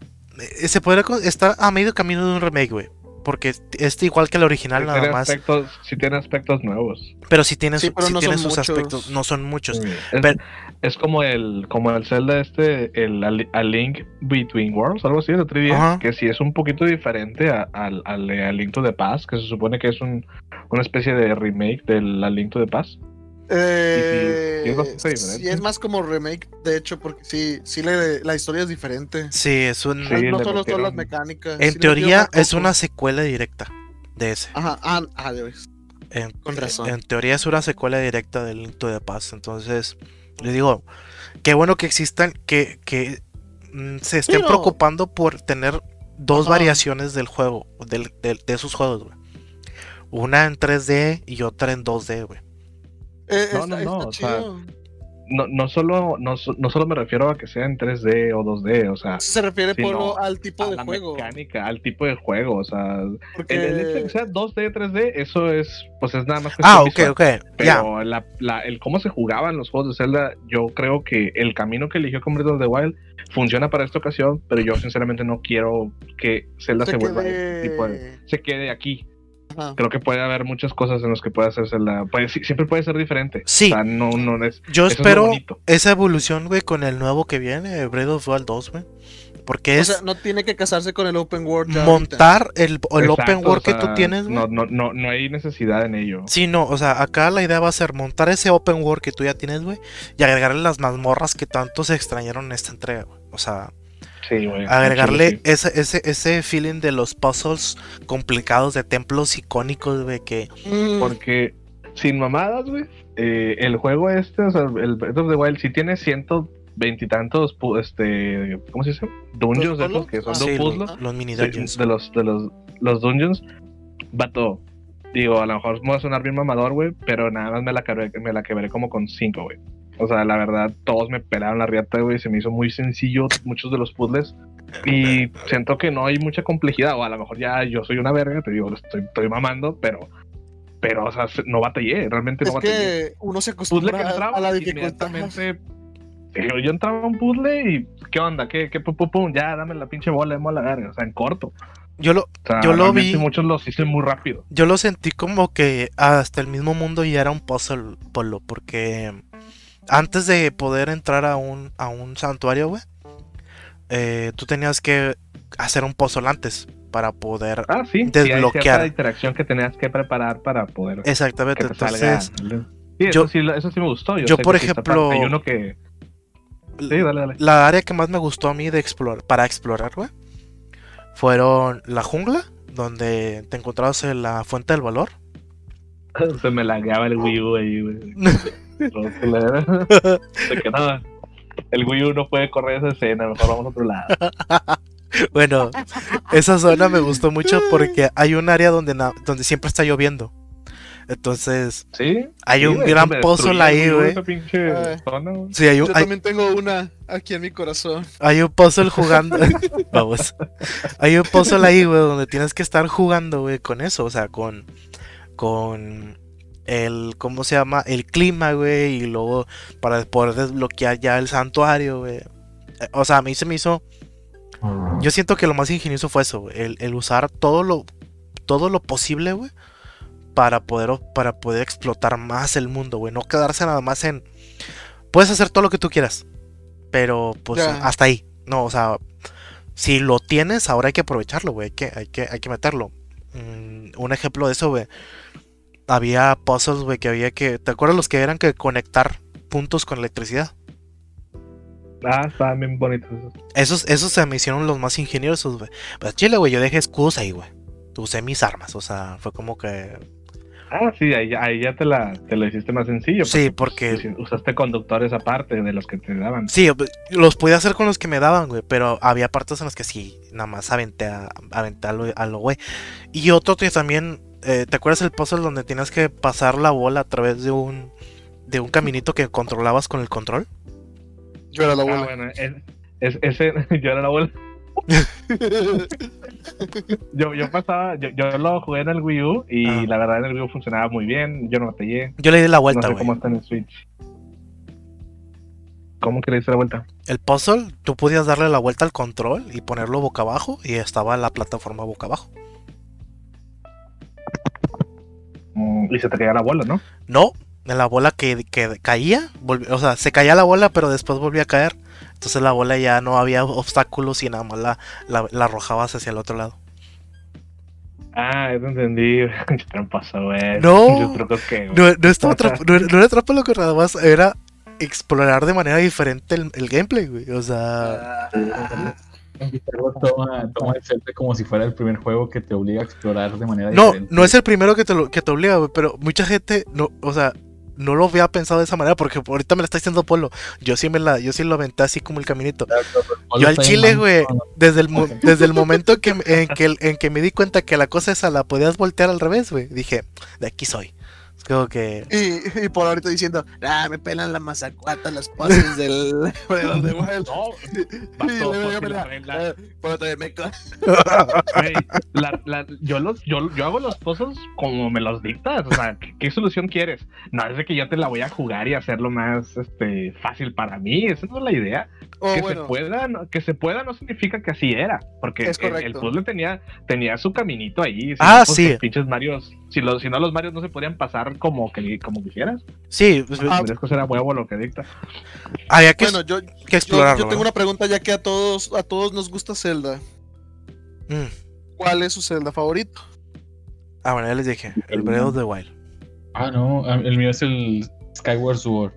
A: eh, se podría estar a medio camino de un remake, güey. Porque es igual que el original,
C: Sí
A: nada
C: tiene
A: más.
C: aspectos, sí tiene aspectos nuevos.
A: Pero si tiene,
B: Sí, pero
A: sí
B: no
A: tiene
B: son
A: sus
B: muchos.
A: aspectos, no son muchos.
C: Es,
A: Pero-
C: es como el como el Zelda este, el A Li- A Link Between Worlds, algo así, día,
A: Ajá.
C: que sí es un poquito diferente a- al al de A Link to the Past, que se supone que es un, una especie de remake del A Link to the Past.
B: Eh,
C: sí es
B: sí, más como remake, de hecho, porque sí, sí le- la historia es diferente.
A: Sí, es un.
C: Sí,
B: no solo son las mecánicas.
A: en
B: sí
A: teoría es una
B: cosas.
A: secuela directa de ese.
B: Ajá, ah, ah.
A: En,
B: con razón.
A: en teoría es una secuela directa del Link to the Past. Entonces, le digo, qué bueno que existan, que, que mm, se estén
B: Pero-
A: preocupando por tener dos
B: Ajá.
A: variaciones del juego, del, del- de esos juegos, güey. Una en 3D y otra en 2D, güey.
B: Eh,
C: No,
B: está,
C: no, no,
B: está
C: o sea. No, no, solo, no, no solo me refiero a que sea en 3D o 2D, o sea,
B: Se refiere
C: sí,
B: Polo
C: no,
B: al tipo
C: a
B: de
C: la
B: juego.
C: mecánica, al tipo de juego, o sea,
B: Porque
C: el, el hecho de que sea 2D, 3D, eso es, pues es nada más
A: Ah,
C: cuestión
A: ok,
C: visual.
A: ok. Ya.
C: Pero la, la- el cómo se jugaban los juegos de Zelda, yo creo que el camino que eligió con Breath of the Wild funciona para esta ocasión, pero yo sinceramente no quiero que Zelda se,
B: se
C: vuelva
B: quede-
C: tipo de- se quede aquí.
B: Ajá.
C: Creo que puede haber muchas cosas en las que puede hacer Zelda. Puede, sí, siempre puede ser diferente.
A: Sí.
C: O sea, no, no es.
A: Yo
C: es
A: espero esa evolución, güey, con el nuevo que viene, Breath of the Wild 2, güey. Porque
B: O
A: es
B: sea, no tiene que casarse con el open world. ya ahorita.
A: montar el, el open world
C: o
A: que tú tienes, güey.
C: No, no, no, no hay necesidad en ello.
A: Sí, no, o sea, acá la idea va a ser montar ese open world que tú ya tienes, güey, y agregarle las mazmorras que tanto se extrañaron en esta entrega, güey. O sea,
C: Sí, güey.
A: agregarle
C: sí.
A: ese, ese, ese feeling de los puzzles complicados de templos icónicos, güey, que...
B: Mm,
C: Porque sin mamadas, güey, eh, el juego este, o sea, el Breath of the Wild, sí tiene ciento veintitantos, pu- este, ¿cómo se dice? Dungeons de
B: puzzles?
C: esos que son
B: Ah,
C: de
A: sí,
C: un puzzle.
A: los, los mini dungeons.
C: de los, de los, los dungeons. Vato, digo, a lo mejor me va a sonar bien mamador, güey, pero nada más me la, quebré, me la quebré como con cinco, güey. O sea, la verdad, todos me pelaron la riata, güey. Se me hizo muy sencillo muchos de los puzzles. Y siento que no hay mucha complejidad. O a lo mejor ya yo soy una verga, te digo, lo estoy, estoy mamando, pero, pero, o sea, se- no batallé, realmente
B: es
C: no batallé.
B: que uno se
C: Puzzle que
B: acostumbra a,
C: entraba,
B: a la dificultad.
C: yo entraba a un puzzle y, ¿qué onda? ¿Qué, qué, pum, pum, pum? Ya, dame la pinche bola, de la verga. O sea, en corto.
A: Yo lo,
C: O sea,
A: Yo lo vi-
C: Muchos los hice muy rápido.
A: yo lo sentí como que hasta el mismo mundo ya era un puzzle, Polo, porque antes de poder entrar a un, a un santuario, güey, eh, tú tenías que hacer un puzzle antes para poder...
C: Ah, sí.
A: Desbloquear.
C: cierta interacción que tenías que preparar para poder
A: Exactamente, entonces...
C: salga. Sí, eso,
A: yo-
C: sí, eso sí me gustó.
A: yo, por ejemplo.
C: Hay uno que. Sí, dale, dale.
A: La área que más me gustó a mí de explorar, para explorar, güey, fueron la jungla, donde te encontrabas en la fuente del valor.
C: Se me lagueaba el Wii U ahí, güey. No. El Wii U no puede correr esa escena, mejor vamos a otro lado.
A: Bueno, esa zona me gustó mucho porque hay un área donde, na- donde siempre está lloviendo. Entonces,
C: ¿Sí?
A: hay
C: Sí,
A: un
C: güey,
A: gran
C: el
A: ahí, güey. Sí, hay un,
B: Yo
A: hay,
B: también tengo una aquí en mi corazón.
A: hay un puzzle jugando. Vamos. Hay un puzzle ahí, güey, donde tienes que estar jugando, güey, con eso. O sea, con. Con. El, ¿cómo se llama? El clima, güey, y luego para poder desbloquear ya el santuario, güey. Eh, O sea, a mí se me hizo... Yo siento que lo más ingenioso fue eso, güey, el, el usar todo lo, todo lo posible, güey, para poder, para poder explotar más el mundo, güey. No quedarse nada más en... Puedes hacer todo lo que tú quieras, pero pues hasta ahí. No, o sea, si lo tienes, ahora hay que aprovecharlo, güey. Hay que, hay que, hay que meterlo. Mm, un ejemplo de eso, güey. Había puzzles, güey, que había que... ¿Te acuerdas los que eran que conectar puntos con electricidad?
C: Ah, estaban bien bonitos esos.
A: Esos, esos se me hicieron los más ingeniosos, güey. Pues chile, güey, yo dejé escudos ahí, güey. Usé mis armas, o sea, fue como que...
C: Ah, sí, ahí, ya- ahí ya te, la, te lo hiciste más sencillo.
A: Sí, porque-
C: usaste conductores aparte de los que te daban.
A: Sí, los podía hacer con los que me daban, güey, pero había partes en las que sí, nada más aventé a, aventé a lo, a lo güey. Y otro que también, eh, ¿te acuerdas el puzzle donde tenías que pasar la bola a través de un, de un caminito que controlabas con el control?
B: Yo era la
C: Ah, bueno, es- ese, yo era la abuela. Yo, yo pasaba, yo, yo lo jugué en el Wii U y
A: Ah.
C: la verdad en el Wii U funcionaba muy bien. Yo no batallé.
A: Yo le di la
C: No
A: vuelta,
C: sé
A: güey.
C: cómo está en el Switch. ¿Cómo que le diste la vuelta?
A: El puzzle, tú podías darle la vuelta al control y ponerlo boca abajo y estaba la plataforma boca abajo.
C: Y se te caía la bola, ¿no?
A: No, la bola que, que caía, o sea, se caía la bola, pero después volvía a caer. Entonces la bola ya no había obstáculos y nada más la, la, la arrojabas hacia el otro lado.
C: Ah, eso entendí. Qué tramposo, güey.
A: No.
C: Que.
A: No, no estaba no, era- no era atrapa lo que nada más era explorar de manera diferente el, el gameplay, güey. O sea,
D: Toma, toma el Zelda como si fuera el primer juego que te obliga a explorar de manera
A: no,
D: diferente.
A: no es el primero que te, lo, que te obliga, güey, pero mucha gente, no, o sea, no lo había pensado de esa manera porque ahorita me la está diciendo Polo. Yo sí me la, yo sí lo aventé así como el caminito. Yo al chile, güey, desde el, mo- desde el momento que, en, que, en que me di cuenta que la cosa esa la podías voltear al revés, güey, dije, de aquí soy. Que...
B: Y, y por ahorita diciendo, ah, me pelan la mazacuata las poses del de los de Wild.
C: No, yo, los, yo, yo hago los pozos como me los dictas. O sea, ¿qué, qué solución quieres? No es de que yo te la voy a jugar y hacerlo más este, fácil para mí. Esa no es la idea.
B: Oh,
C: que,
B: bueno,
C: se pueda, no, que se pueda no significa que así era. Porque
B: Es
C: el, el puzzle tenía, tenía su caminito ahí. si
A: Ah,
C: no, pues,
A: sí.
C: los pinches Marios. Si, los, si no, los Marios no se podían pasar como, que, como quisieras.
A: Sí, pues,
B: Ah,
C: Tendrías que huevo lo que dicta.
A: había que,
B: bueno, yo,
A: que
B: yo,
A: explorarlo.
B: yo tengo
A: ¿no?
B: una pregunta ya que a todos, a todos nos gusta Zelda.
A: Mm.
B: ¿Cuál es su Zelda favorito?
A: Ah, bueno, ya les dije, el Breath of the Wild.
D: Ah, no, ah, el mío es el Skyward Sword.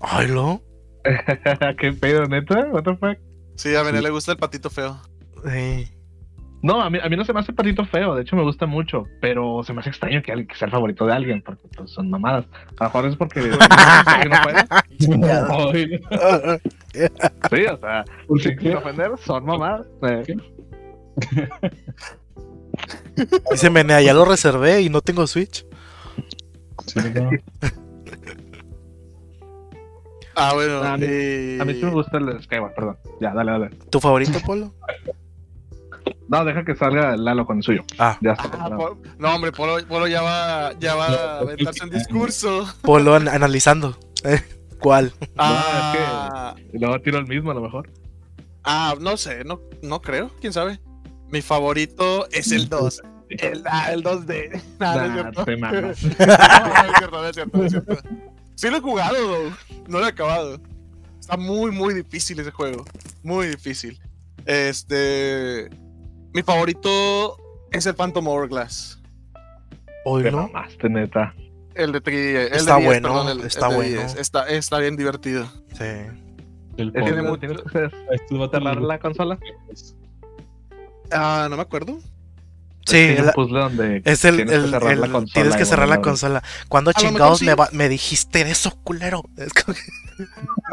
A: Ay, ¿lo?
C: ¿Qué pedo, neta? ¿What the fuck?
B: Sí, a Bené
D: Sí.
B: le gusta el patito feo.
A: Sí.
C: No, a mí, a mí no se me hace patito feo, de hecho me gusta mucho, pero se me hace extraño que, alguien- que sea el favorito de alguien, porque pues, son mamadas. A lo mejor es porque que no puede.
D: Ay,
C: Sí, o sea, sin, sin ofender, son mamadas. Eh,
A: Dice Menea, ya lo reservé y no tengo Switch.
D: Sí, no.
B: Ah, bueno.
C: A mí-
B: eh,
C: A mí sí me gusta el de Skyward, perdón. Ya, dale, dale.
A: ¿Tu favorito, Polo?
C: No, deja que salga Lalo con el suyo.
A: Ah,
C: Ya está.
B: Ah. Polo- no, hombre, Polo, Polo ya va, ya va
D: No,
B: a aventarse un discurso.
A: Polo an- analizando. Eh, ¿Cuál?
B: Ah,
C: Y luego tiro el mismo a lo mejor.
B: ah, no sé, no, no creo, quién sabe. Mi favorito es el 2. El, ah, el 2D. Nah, no es
C: Nah, te.
B: No, no es cierto, no es cierto, no es cierto. Sí lo he jugado, though. no lo he acabado. Está muy, muy difícil ese juego. Muy difícil. Este. Mi favorito es el Phantom Hourglass.
A: Hoy
C: Te
A: no.
C: mamaste, neta.
B: El de 3
A: Está bueno, está bueno.
B: Está, está bien divertido.
A: Sí.
D: El
C: tienes que
D: Esto va a
C: cerrar
D: tardar
C: la consola.
B: Ah, no me acuerdo.
A: Sí,
C: un
A: la-
C: puzzle donde
A: es el,
C: tienes que
A: el-
C: cerrar
A: el-
C: la consola
A: tienes que cerrar la consola. ¿Cuándo chingados me, va- me dijiste eso, culero? Es como que-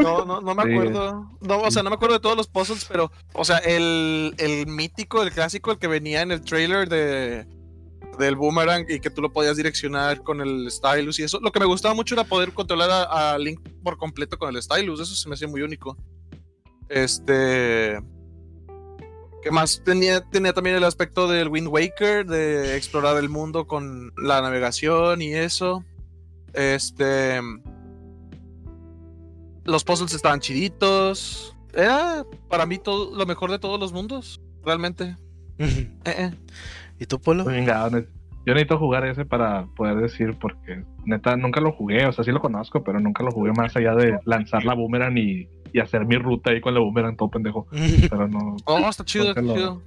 B: No, no, no me
C: Sí.
B: acuerdo. No, o sea, no me acuerdo de todos los puzzles, pero, o sea, el, el mítico, el clásico, el que venía en el trailer de del boomerang y que tú lo podías direccionar con el stylus y eso. Lo que me gustaba mucho era poder controlar a, a Link por completo con el stylus. Eso se me hacía muy único. Este. ¿Qué más? Tenía, tenía también el aspecto del Wind Waker, de explorar el mundo con la navegación y eso. Este. Los puzzles estaban chiditos. Era para mí todo lo mejor de todos los mundos. Realmente. Eh, eh.
A: ¿Y tú, Polo?
C: Venga, yo necesito jugar ese para poder decir, porque neta nunca lo jugué, o sea, sí lo conozco, pero nunca lo jugué más allá de lanzar la boomerang y, y hacer mi ruta ahí con la boomerang todo pendejo. Pero no.
B: Oh, está chido, está
C: lo-
B: chido.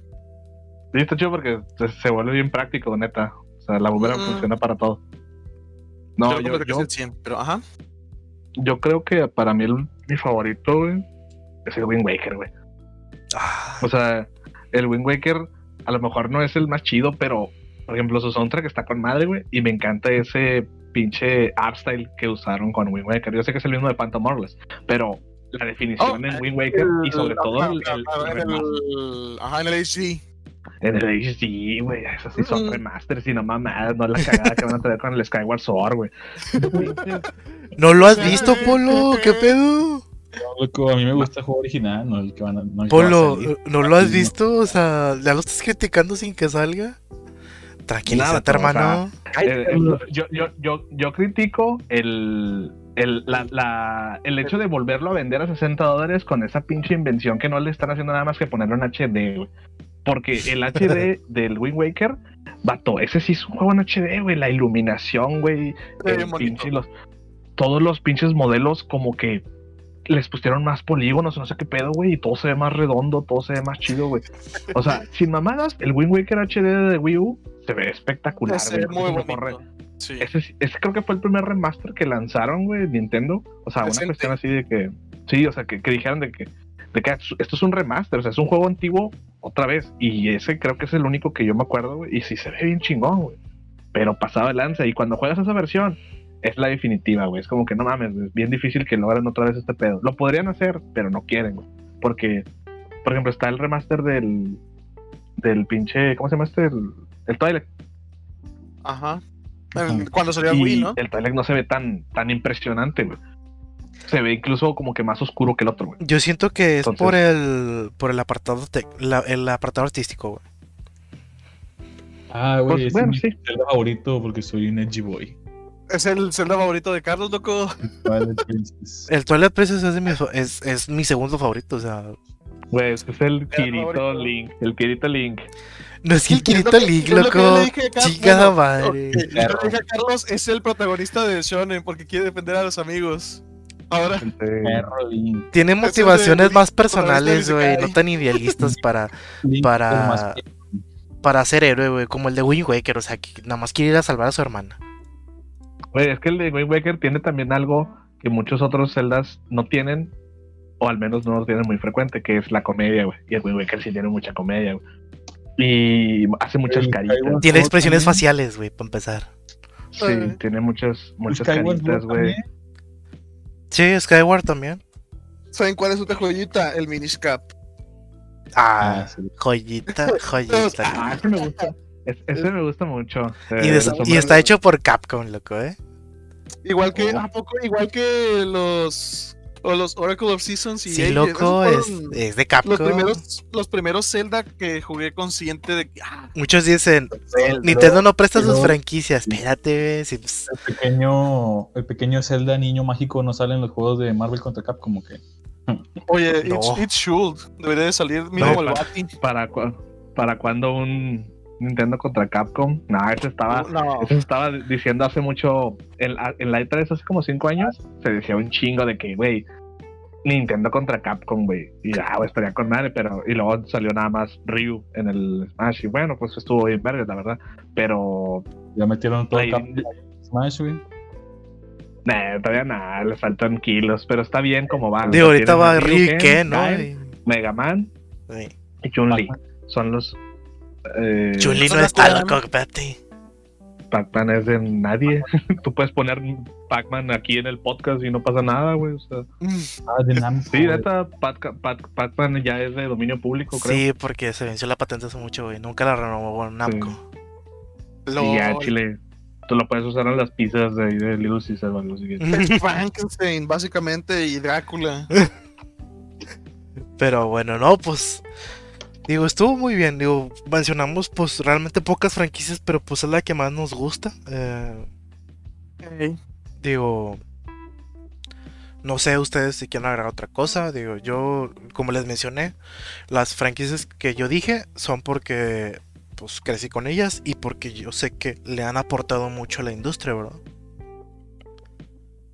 C: Sí, está chido porque se, se vuelve bien práctico, neta. O sea, la boomerang
B: Mm.
C: funciona para todo. No,
B: Creo que
C: yo,
B: me
C: yo,
B: el 100, pero ajá.
C: yo creo que para mí el- mi favorito, güey, es el Wind Waker, güey.
A: Ah,
C: O sea, el Wind Waker a lo mejor no es el más chido, pero por ejemplo su soundtrack está con madre, güey, y me encanta ese pinche art style que usaron con Wind Waker. Yo sé que es el mismo de Phantom Hourglass, pero la definición
B: Oh,
C: en Wind Waker y sobre
B: El-
C: todo el, el-
B: ajá,
C: el
B: en el- Ajá, en el HD.
C: En el HD, güey, esos sí son
B: Mm.
C: remasters y no mamadas, no la cagada que van a tener con el Skyward Sword, güey.
A: ¿No lo has visto, Polo? ¿Qué pedo?
D: No, loco, a mí me gusta el juego original, no el que van a. No el que va a
A: Polo. ¿no lo has visto? O sea, ¿ya lo estás criticando sin que salga? Tranquilízate,
C: Nada, o sea,
A: hermano.
C: Eh, eh, yo, yo, yo, yo critico el, el, la, la- el hecho de volverlo a vender a 60 dólares con esa pinche invención que no le están haciendo nada más que ponerlo en HD, güey. Porque el HD del Wind Waker, vato, ese sí es un juego en HD, güey. La iluminación, güey.
B: Se
C: los- todos los pinches modelos como que les pusieron más polígonos, no sé qué pedo, güey, y todo se ve más redondo, todo se ve más chido, güey. O sea, sin mamadas, el Wind Waker HD de Wii U se ve espectacular,
B: Se ve
C: güey.
B: muy
C: mejor re-
B: bonito. Sí.
C: ese, ese creo que fue el primer remaster que lanzaron, güey, Nintendo. O sea, una cuestión así de que. Sí, o sea, que, que dijeron de que, de que esto es un remaster, o sea, es un juego antiguo otra vez. Y ese creo que es el único que yo me acuerdo, güey. Y sí se ve bien chingón, güey. Pero pasado de lanza. Y cuando juegas esa versión, es la definitiva, güey. Es como que no mames, es bien difícil que logren otra vez este pedo. Lo podrían hacer, pero no quieren, güey. Porque, por ejemplo, está el remaster del. Del pinche. ¿Cómo se llama este? El, el Twilight.
B: Ajá. Cuando salió el Wii, ¿no?
C: el Twilight no se ve tan, tan impresionante, güey. Se ve incluso como que más oscuro que el otro, güey.
A: Yo siento que es
C: Entonces-
A: por el por el apartado tec- la- el apartado artístico, güey.
D: Ah, güey,
C: Pues,
D: ese
C: bueno,
D: es
C: sí.
D: mi Zelda favorito porque soy un edgy boy.
B: Es el Zelda favorito de Carlos, loco.
D: Twilight Princess.
A: El Twilight Princess es, de mi, es, es mi segundo favorito, o sea,
C: Güey, es que es el Kirito. Link. El Kirito Link.
A: No es que el Kirito
B: yo
A: loco.
B: le dije a Carlos.
A: Chingada
B: Bueno,
A: madre.
B: yo le dije a Carlos es el protagonista de Shonen porque quiere defender a los amigos. Ahora.
A: Tiene motivaciones más personales, güey, no tan idealistas para, Para- para ser héroe, güey, como el de Wind Waker, o sea, que nada más quiere ir a salvar a su hermana.
C: güey, es que el de Wind Waker tiene también algo que muchos otros Zeldas no tienen, o al menos no lo tienen muy frecuente, que es la comedia, güey. Y el Wind Waker sí tiene mucha comedia, güey. Y hace muchas
D: El
C: caritas.
D: Skyward
A: Tiene expresiones
D: también.
A: faciales, güey, para empezar.
C: Sí,
B: Eh.
C: tiene muchas, muchas
D: Skyward
C: caritas, güey.
A: Sí, Skyward también.
B: ¿saben cuál es otra joyita? El Minish Cap.
A: Ah,
D: Ah, sí.
A: joyita, joyita.
C: Ah, ese me gusta. Es- ese me gusta mucho.
A: Y,
C: Eh,
A: está hecho por Capcom, loco, ¿eh?
B: Igual que,
C: Oh.
B: ¿a poco? Igual que los, o los Oracle of Seasons y
A: Sí, loco, es, es de Capcom.
B: los primeros, los primeros Zelda que jugué consciente de que ah,
A: Muchos dicen, Nintendo no presta sus franquicias. Espérate, si, pues,
D: El pequeño, el pequeño Zelda niño mágico no sale en los juegos de Marvel contra Capcom, como que.
B: oye,
A: No.
B: it's, it's should. Debería de salir mínimo el
C: pa-
B: Bati.
C: ¿Para, cua- ¿Para cuándo un Nintendo contra Capcom? No, ese estaba,
B: No.
C: eso estaba diciendo hace mucho. En, la- en la E3 hace como 5 años se decía un chingo de que, güey, Nintendo contra Capcom, güey. Y ya, güey, estaría con madre, pero. Y luego salió nada más Ryu en el Smash. Y bueno, pues estuvo bien verde, la verdad. Pero.
D: Ya metieron todo Smash, güey.
C: Nah, todavía nada, le faltan kilos, pero está bien como va.
A: digo, ahorita va Ryu y
C: Ken,
A: Ken, ¿no?
C: Mega Man
A: Sí.
C: y Chun-Li. Son los. Eh,
A: Chun-Li no
B: Son
A: está,
B: las-
A: loco, espérate.
C: Pac-Man es de nadie. Tú puedes poner Pac-Man aquí en el podcast y no pasa nada, güey. O sea,
D: Ah, de Namco.
C: sí,
D: güey.
C: neta, Pac- Pac- Pac-Man ya es de dominio público, creo.
A: Sí, porque se venció la patente hace mucho, güey. Nunca la renovó Namco.
C: Y ya. Chile. Tú lo puedes usar en las pizzas de, ahí de Little Caesar o algo así.
B: Frankenstein, básicamente, y Drácula.
A: Pero bueno, no, pues. Digo, estuvo muy bien. Digo, mencionamos pues realmente pocas franquicias, pero pues es la que más nos gusta. Eh, digo, no sé ustedes si quieren agregar otra cosa. Digo, yo, como les mencioné, las franquicias que yo dije son porque pues crecí con ellas y porque yo sé que le han aportado mucho a la industria, ¿verdad?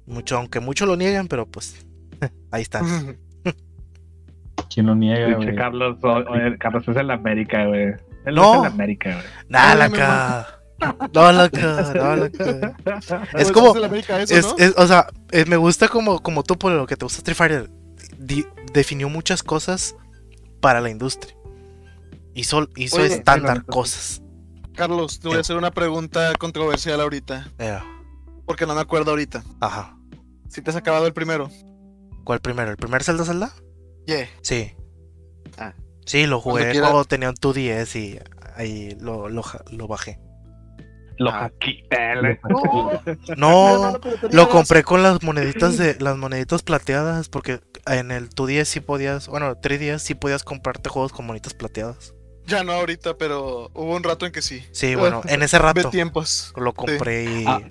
A: Mucho, aunque muchos lo niegan, pero pues ahí está.
D: ¿Quién lo niega, güey?
C: Carlos, Carlos es el América, güey. Él
A: No.
C: es el América, güey.
A: Nada,
B: Óyeme,
A: loca. No, loca, no, loca. Es como- Es, es- o sea, es- me gusta como, como tú por lo que te gusta Street Fighter. di- definió muchas cosas para la industria. Hizo, hizo
B: Oye,
A: estándar
C: la
A: cosas.
B: Carlos, te voy a hacer una pregunta controversial ahorita.
A: Eh,
B: Porque no me acuerdo ahorita.
A: ajá.
B: Si te has acabado el primero.
A: ¿Cuál primero? ¿El primer Zelda Zelda?
B: Yeah.
A: Sí.
B: Ah.
A: Sí, lo jugué
B: quiera.
A: cuando tenía un 2DS y ahí lo, lo, bajé.
C: Lo
B: Ah.
C: le-
A: No, lo compré con las moneditas de las moneditas plateadas porque en el 2DS sí podías, bueno, 3DS sí podías comprarte juegos con moneditas plateadas.
B: Ya no ahorita, pero hubo un rato en que sí.
A: Sí, bueno, en ese
B: Ve
A: rato
B: tiempos.
A: lo compré y
C: Ah.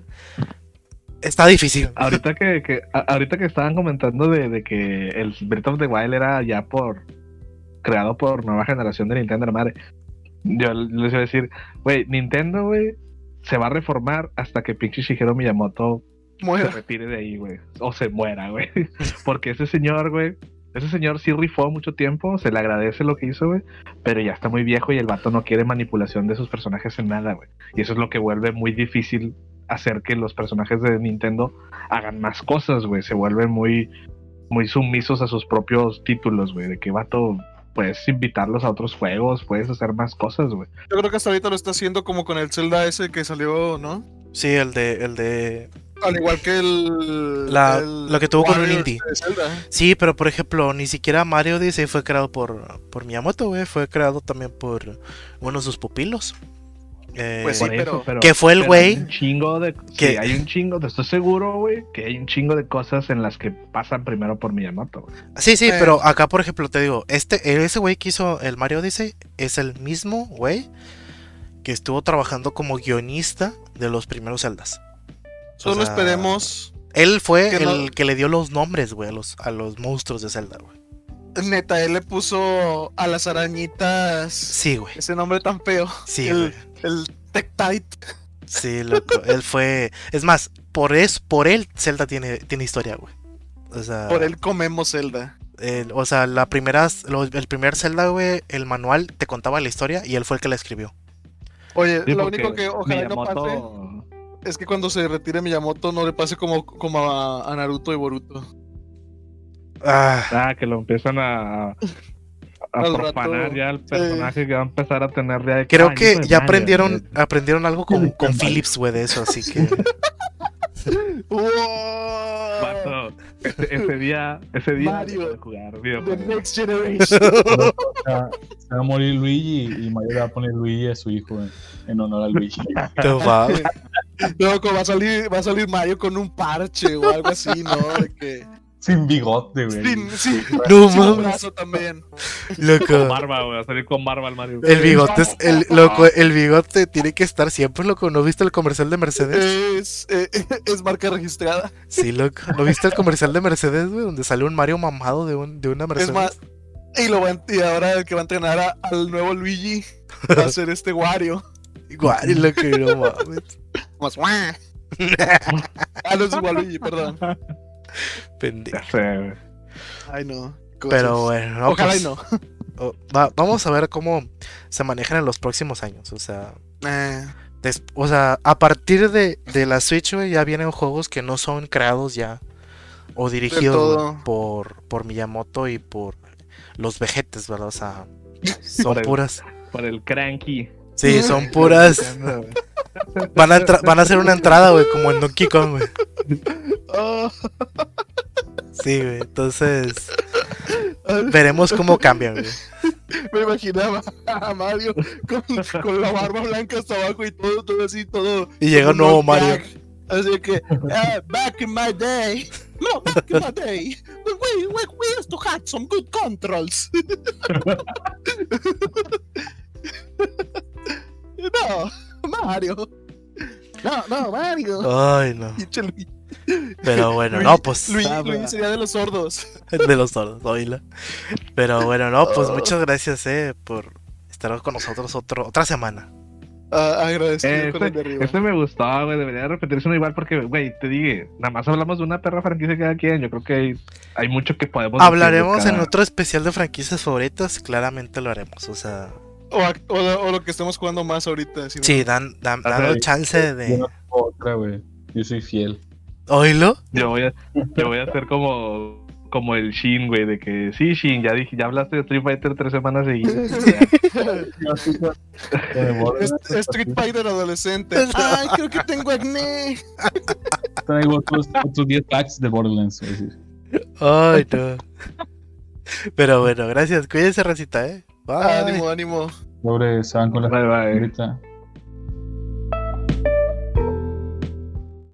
A: Está difícil.
C: Ahorita que, ahorita que estaban comentando de, de que el Breath of the Wild era ya por creado por nueva generación de Nintendo, madre. Yo les iba a decir, güey, Nintendo, güey, se va a reformar hasta que pinche Shigeru Miyamoto se retire de ahí, güey. O se muera, güey. Porque ese señor, güey, ese señor sí rifó mucho tiempo, se le agradece lo que hizo, güey, pero ya está muy viejo y el vato no quiere manipulación de sus personajes en nada, güey. Y eso es lo que vuelve muy difícil hacer que los personajes de Nintendo hagan más cosas, güey. Se vuelven muy, muy sumisos a sus propios títulos, güey. De que vato, puedes invitarlos a otros juegos, puedes hacer más cosas, güey.
B: Yo creo que hasta ahorita lo está haciendo como con el Zelda ese que salió, ¿no?
A: Sí, el de el de
B: Al igual que el.
A: La-
B: el
A: lo que tuvo con un indie.
B: Zelda.
A: Sí, pero por ejemplo, ni siquiera Mario Odyssey fue creado por, por Miyamoto, güey. Fue creado también por uno de sus pupilos. Eh,
B: Pues sí,
C: Por eso,
B: pero-
A: que fue el güey
C: hay Un chingo de.
A: que-
C: sí, hay un chingo, de, estoy seguro, güey, que hay un chingo de cosas en las que pasan primero por Miyamoto, güey.
A: Sí, sí,
B: Eh.
A: pero acá, por ejemplo, te digo, este, ese güey que hizo el Mario Odyssey es el mismo güey que estuvo trabajando como guionista de los primeros Zeldas. O
B: Solo
A: sea,
B: esperemos.
A: Él fue
B: que
A: el
B: no-
A: que le dio los nombres, güey, a los, a los monstruos de Zelda, güey.
B: Neta, él le puso a las arañitas
A: Sí, güey.
B: ese nombre tan feo.
A: Sí,
B: el,
A: güey.
B: El Tectite.
A: Sí, loco. él fue. Es más, por es, por él Zelda tiene, tiene historia, güey. O sea,
B: Por él comemos Zelda.
A: el- o sea, la primera, lo- el primer Zelda, güey, el manual te contaba la historia y él fue el que la escribió.
B: Oye,
C: Sí,
B: lo
C: porque
B: único que ojalá no pase es que cuando se retire Miyamoto no le pase como, como a, a Naruto y Boruto.
A: Ah,
C: Ah, que lo empiezan a. a
B: Al
C: profanar
B: rato,
C: ya el personaje que va a empezar a tener ya de
A: creo
C: "Ah,
A: que
C: de
A: ya
C: Mario",
A: aprendieron, aprendieron algo con, con. Philips, güey, de eso, así que.
B: ¡Wow!
C: Vato, ese, ese día, ese día
B: Mario.
C: jugar
B: The. Next Generation.
D: Se va a morir Luigi y Mario le va a poner Luigi a su hijo en, en honor a Luigi.
B: Loco, va a salir, va a salir Mario con un parche o algo así, ¿no? De que.
D: Sin bigote, güey.
B: Sin, sí,
A: No
B: sin un
A: mames.
B: brazo también.
C: Con
A: Loco.
C: barba, güey, a salir con barba el Mario.
A: El bigote es. El, loco, el bigote tiene que estar siempre, loco. ¿No viste el comercial de Mercedes?
B: Es, eh, es marca registrada.
A: Sí, loco. ¿No viste el comercial de Mercedes, güey? Donde sale un Mario mamado de, un, de una Mercedes.
B: Es más. Y, lo va a- y ahora el que va a entrenar a- al nuevo Luigi va a ser este Wario.
A: Y loco, no mames.
B: Más ¡guau! Ah, no es igual Luigi, perdón.
A: Pendejo.
C: Ya sé, güey.
B: Ay, no.
A: Pero bueno, no,
B: Ojalá
A: pues,
B: y no.
A: oh, va- vamos a ver cómo se manejan en los próximos años. O sea,
B: Eh,
A: des- o sea a partir de, de la Switch, güey, ya vienen juegos que no son creados ya o dirigidos por, por Miyamoto y por los vejetes, ¿verdad? O sea, son
C: Por el-
A: puras.
C: Por el cranky.
A: Sí, son puras. Van a, van a hacer una entrada, güey, como en Donkey Kong, güey. Sí, güey. Entonces, veremos cómo cambian, güey.
B: me imaginaba a Mario con, con la barba blanca hasta abajo y todo, todo así, todo.
A: Y llega un nuevo. Mario.
B: Así que, ah, back in my day. No, back in my day. We, we, we used to have some good controls. no, Mario. No, no, Mario.
A: Ay, no. Pero bueno,
B: Luis-
A: no, pues.
B: Luis,
C: Ah,
B: Luis sería de los sordos.
A: De los sordos, oíla. Pero bueno, no, pues
B: Oh.
A: muchas gracias, eh, por estar con nosotros otro, otra semana.
B: Ah, agradecido
C: Eh,
B: con el de arriba.
C: Este me gustó, güey. Debería repetirse uno igual porque, güey, te dije, nada más hablamos de una perra franquicia cada quien. Yo creo que hay, hay mucho que podemos decir de
A: Hablaremos en otro especial de franquicias favoritas, claramente lo haremos. O sea,
B: O, o lo- o lo que estemos jugando más ahorita. si no-
A: sí, dan, dan, dando chance
D: Yo
A: de.
D: tengo otra, güey. Yo soy fiel.
A: Oílo.
C: Yo voy a, yo voy a hacer como, como el Shin, güey, de que sí, Shin, ya dije, ya hablaste de Street Fighter tres semanas seguidas.
B: Es- Street Fighter adolescente. Ay, creo que tengo acné.
D: Traigo otros, otros 10 packs de Borderlands.
A: Ay, no. Pero bueno, gracias. Cuídense, Racita, eh. Bye.
B: Ánimo, ánimo.
D: Sobre, se van con la
C: Bye, bye.